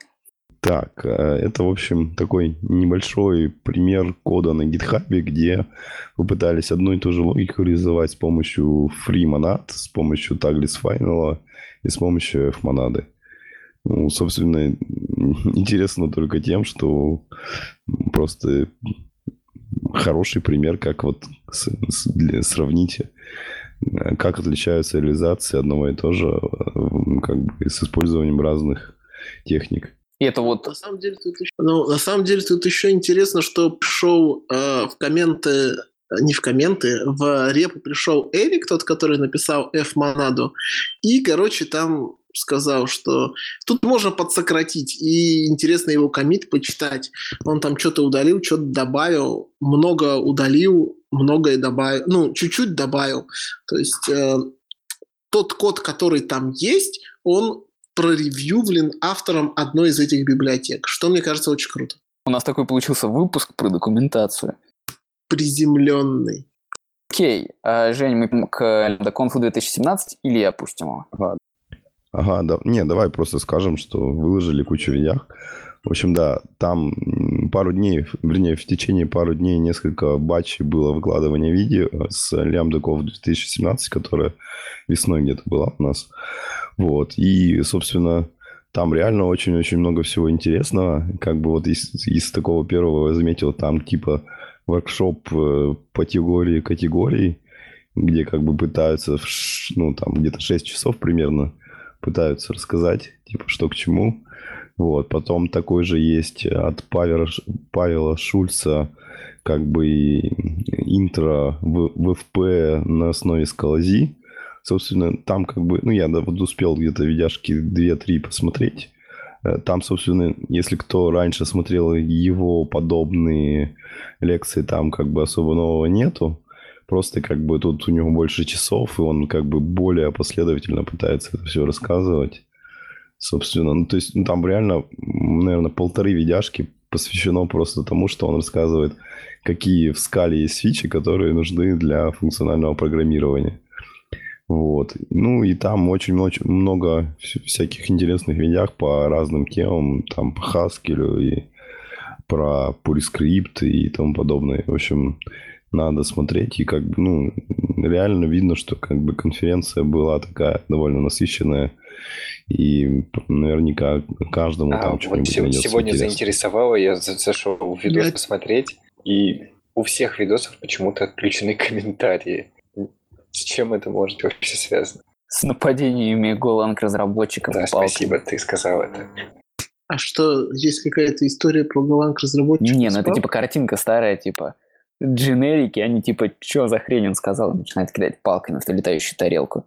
Так, э, это, в общем, такой небольшой пример кода на GitHub, где попытались одну и ту же логику реализовать с помощью FreeMonad, с помощью Tagless Final и с помощью fmonad. Ну, собственно, интересно только тем, что просто хороший пример, как вот с- с- для- сравните, э, как отличаются реализации одного и того же э, как бы с использованием разных техник. И это вот На самом деле тут еще, ну, на самом деле тут еще интересно, что пришел э, в комменты, э, не в комменты, в репу пришел Эрик, тот, который написал F-монаду, и, короче, там сказал, что тут можно подсократить, и интересно его комит почитать. Он там что-то удалил, что-то добавил, много удалил, многое добавил, ну, чуть-чуть добавил. То есть э, тот код, который там есть, он проревьювлен автором одной из этих библиотек, что мне кажется очень круто. у нас такой получился выпуск про документацию. Приземленный. Окей, а, Жень, мы к Ледоконфу 2017 или опустим его? Ага, да, не, давай просто скажем, что выложили кучу видях. В общем, да, там пару дней, вернее, в течение пару дней несколько батчей было выкладывание видео с Лямдаков 2017, которая весной где-то была у нас. Вот, и, собственно, там реально очень-очень много всего интересного. Как бы вот из, из такого первого я заметил, там типа воркшоп э, по теории категорий, где как бы пытаются, ну, там где-то 6 часов примерно пытаются рассказать, типа, что к чему. Вот. Потом такой же есть от Павела, Ш- Павела Шульца как бы интро в, в FP на основе скалази. Собственно, там как бы, ну, я вот успел где-то видяшки 2-3 посмотреть. Э, Там, собственно, если кто раньше смотрел его подобные лекции, там как бы особо нового нету. Просто как бы тут у него больше часов, и он как бы более последовательно пытается это все рассказывать. Собственно, ну то есть ну, там реально, наверное, полторы видяшки посвящено просто тому, что он рассказывает, какие в скале есть фичи, которые нужны для функционального программирования. Вот. Ну и там очень-очень много всяких интересных видео по разным темам, там по Haskell и про PureScript и тому подобное. В общем, надо смотреть. И как бы, ну, реально видно, что как бы конференция была такая довольно насыщенная. И наверняка каждому а, там что-нибудь вот Сегодня заинтересовало, я зашел в видос я... посмотреть, и у всех видосов почему-то отключены комментарии. С чем это может вообще связано? С нападениями Голанг разработчиков. Да, спасибо, ты сказал это. А что, есть какая-то история про Голанг разработчиков? Не, ну это типа картинка старая, типа дженерики, они типа, что за хрень он сказал, начинает кидать палками в летающую тарелку.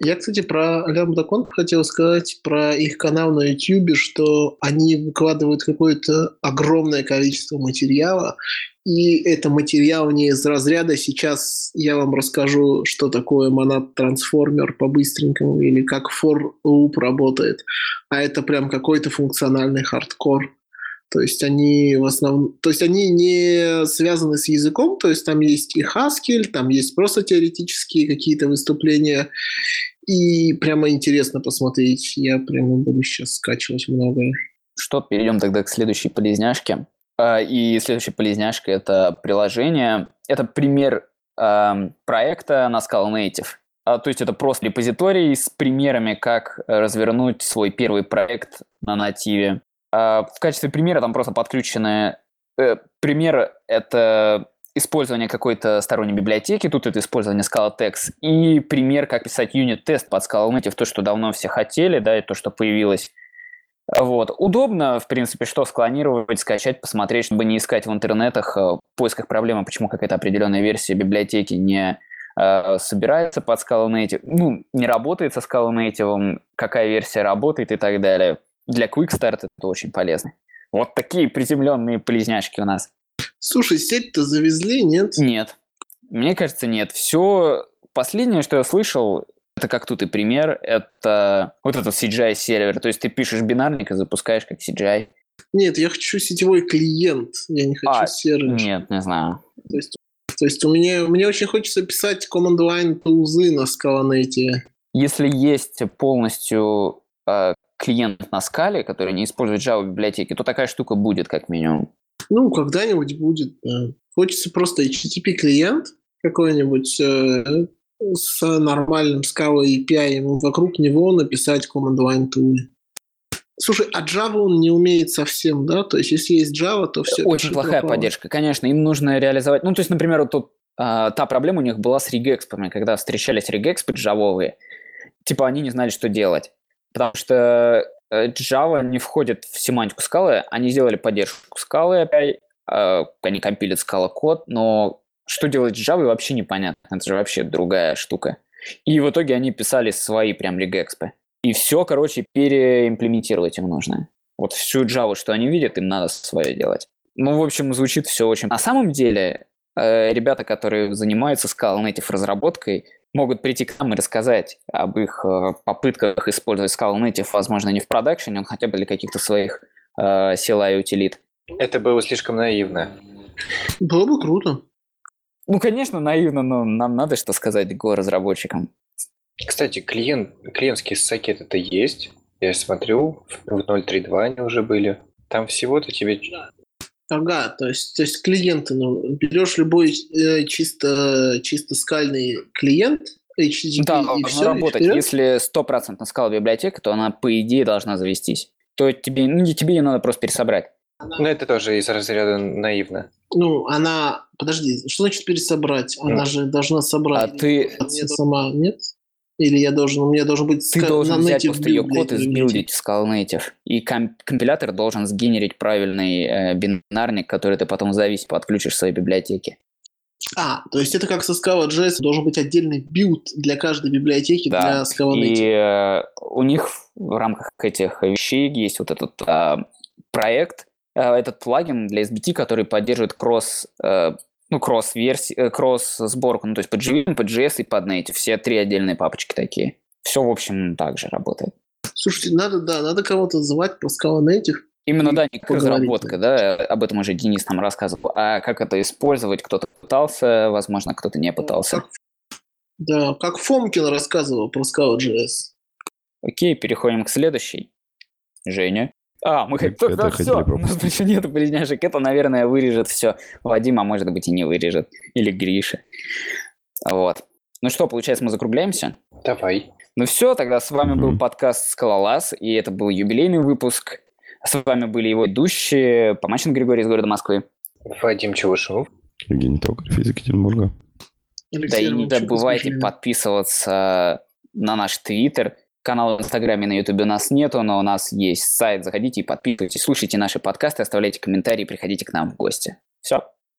Я, кстати, про Lambda.conf хотел сказать, про их канал на YouTube, что они выкладывают какое-то огромное количество материала, и это материал не из разряда «сейчас я вам расскажу, что такое монад трансформер по-быстренькому» или как for loop работает, а это прям какой-то функциональный хардкор. То есть они в основном, то есть они не связаны с языком, то есть там есть и Haskell, там есть просто теоретические какие-то выступления, и прямо интересно посмотреть. Я прямо буду сейчас скачивать многое. Что, перейдем тогда к следующей полезняшке. А, и следующая полезняшка – это приложение. Это пример проекта на Scala Native. А, то есть это просто репозиторий с примерами, как развернуть свой первый проект на нативе. А, в качестве примера там просто подключены... Э, пример — это использование какой-то сторонней библиотеки, тут это использование Scala.tex, и пример, как писать юнит-тест под Scala Native, то, что давно все хотели, да, и то, что появилось. Вот. Удобно, в принципе, что склонировать, скачать, посмотреть, чтобы не искать в интернетах, э, в поисках проблемы, почему какая-то определенная версия библиотеки не э, собирается под Scala Native, ну, не работает со Scala Native, какая версия работает и так далее для Quick Start это очень полезно. Вот такие приземленные полезняшки у нас. Слушай, сеть-то завезли, нет? Нет. Мне кажется, нет. Все последнее, что я слышал, это как тут и пример, это вот этот CGI-сервер. То есть ты пишешь бинарник и запускаешь как CGI. Нет, я хочу сетевой клиент, я не хочу а, сервер. Нет, не знаю. То есть, то есть у меня, мне очень хочется писать command line тулзы на Scala.net. Если есть полностью э, клиент на скале, который не использует Java библиотеки, то такая штука будет как минимум. Ну, когда-нибудь будет. Да. Хочется просто HTTP клиент какой-нибудь э, с нормальным Scala API, вокруг него написать command line tool. Слушай, а Java он не умеет совсем, да? То есть, если есть Java, то все... Очень плохая пропало. поддержка, конечно. Им нужно реализовать... Ну, то есть, например, вот тут а, та проблема у них была с регэкспами, когда встречались регэкспы джавовые. Типа, они не знали, что делать потому что э, Java не входит в семантику скалы. Они сделали поддержку скалы опять, э, они компилят скала код, но что делать с Java вообще непонятно. Это же вообще другая штука. И в итоге они писали свои прям регэкспы. И все, короче, переимплементировать им нужно. Вот всю Java, что они видят, им надо свое делать. Ну, в общем, звучит все очень... На самом деле, э, ребята, которые занимаются Scala Native разработкой, могут прийти к нам и рассказать об их э, попытках использовать Scala Native, возможно, не в продакшене, но хотя бы для каких-то своих э, CLI утилит. Это было слишком наивно. Было бы круто. Ну, конечно, наивно, но нам надо что сказать Go-разработчикам. Кстати, клиент, клиентские сокеты это есть. Я смотрю, в 0.3.2 они уже были. Там всего-то тебе Ага, то есть, то есть клиенты, ну, берешь любой э, чисто, чисто скальный клиент, HTTP, да, и все, работать. И Если стопроцентно скала библиотека, то она, по идее, должна завестись. То тебе, ну, тебе ее надо просто пересобрать. Ну, это тоже из разряда наивно. Ну, она... Подожди, что значит пересобрать? Она ну, же должна собрать. А ты... Сама, нет? Или я должен, у меня должен быть... Ты ска- должен взять просто ее код и сбилдить в Scala Native. И комп- компилятор должен сгенерить правильный э, бинарник, который ты потом в зависимости подключишь в своей библиотеке. А, то есть это как со Scala.js, должен быть отдельный билд для каждой библиотеки да. для Scala Native. И э, у них в рамках этих вещей есть вот этот э, проект, э, этот плагин для SBT, который поддерживает кросс э, ну, кросс-версии, э, кросс-сборку, ну, то есть под JVM, под JS и под Native, все три отдельные папочки такие. Все, в общем, так же работает. Слушайте, надо, да, надо кого-то звать по Scala Native. Именно, да, не разработка, да, об этом уже Денис нам рассказывал, а как это использовать, кто-то пытался, возможно, кто-то не пытался. Да, как Фомкин рассказывал про Scout.js. Окей, переходим к следующей. Женя. А, мы Да, хотели все, у нас больше нет близняшек. Это, наверное, вырежет все. Вадим, а может быть и не вырежет. Или Гриша. Вот. Ну что, получается, мы закругляемся? Давай. Ну все, тогда с вами был подкаст «Скалолаз», и это был юбилейный выпуск. С вами были его ведущие Помачин Григорий из города Москвы. Вадим Чевышев. Евгений Токарь, физик Екатеринбурга. Да Алексей и не из забывайте подписываться на наш твиттер. Канал в Инстаграме и на Ютубе у нас нету, но у нас есть сайт. Заходите и подписывайтесь, слушайте наши подкасты, оставляйте комментарии, приходите к нам в гости. Все.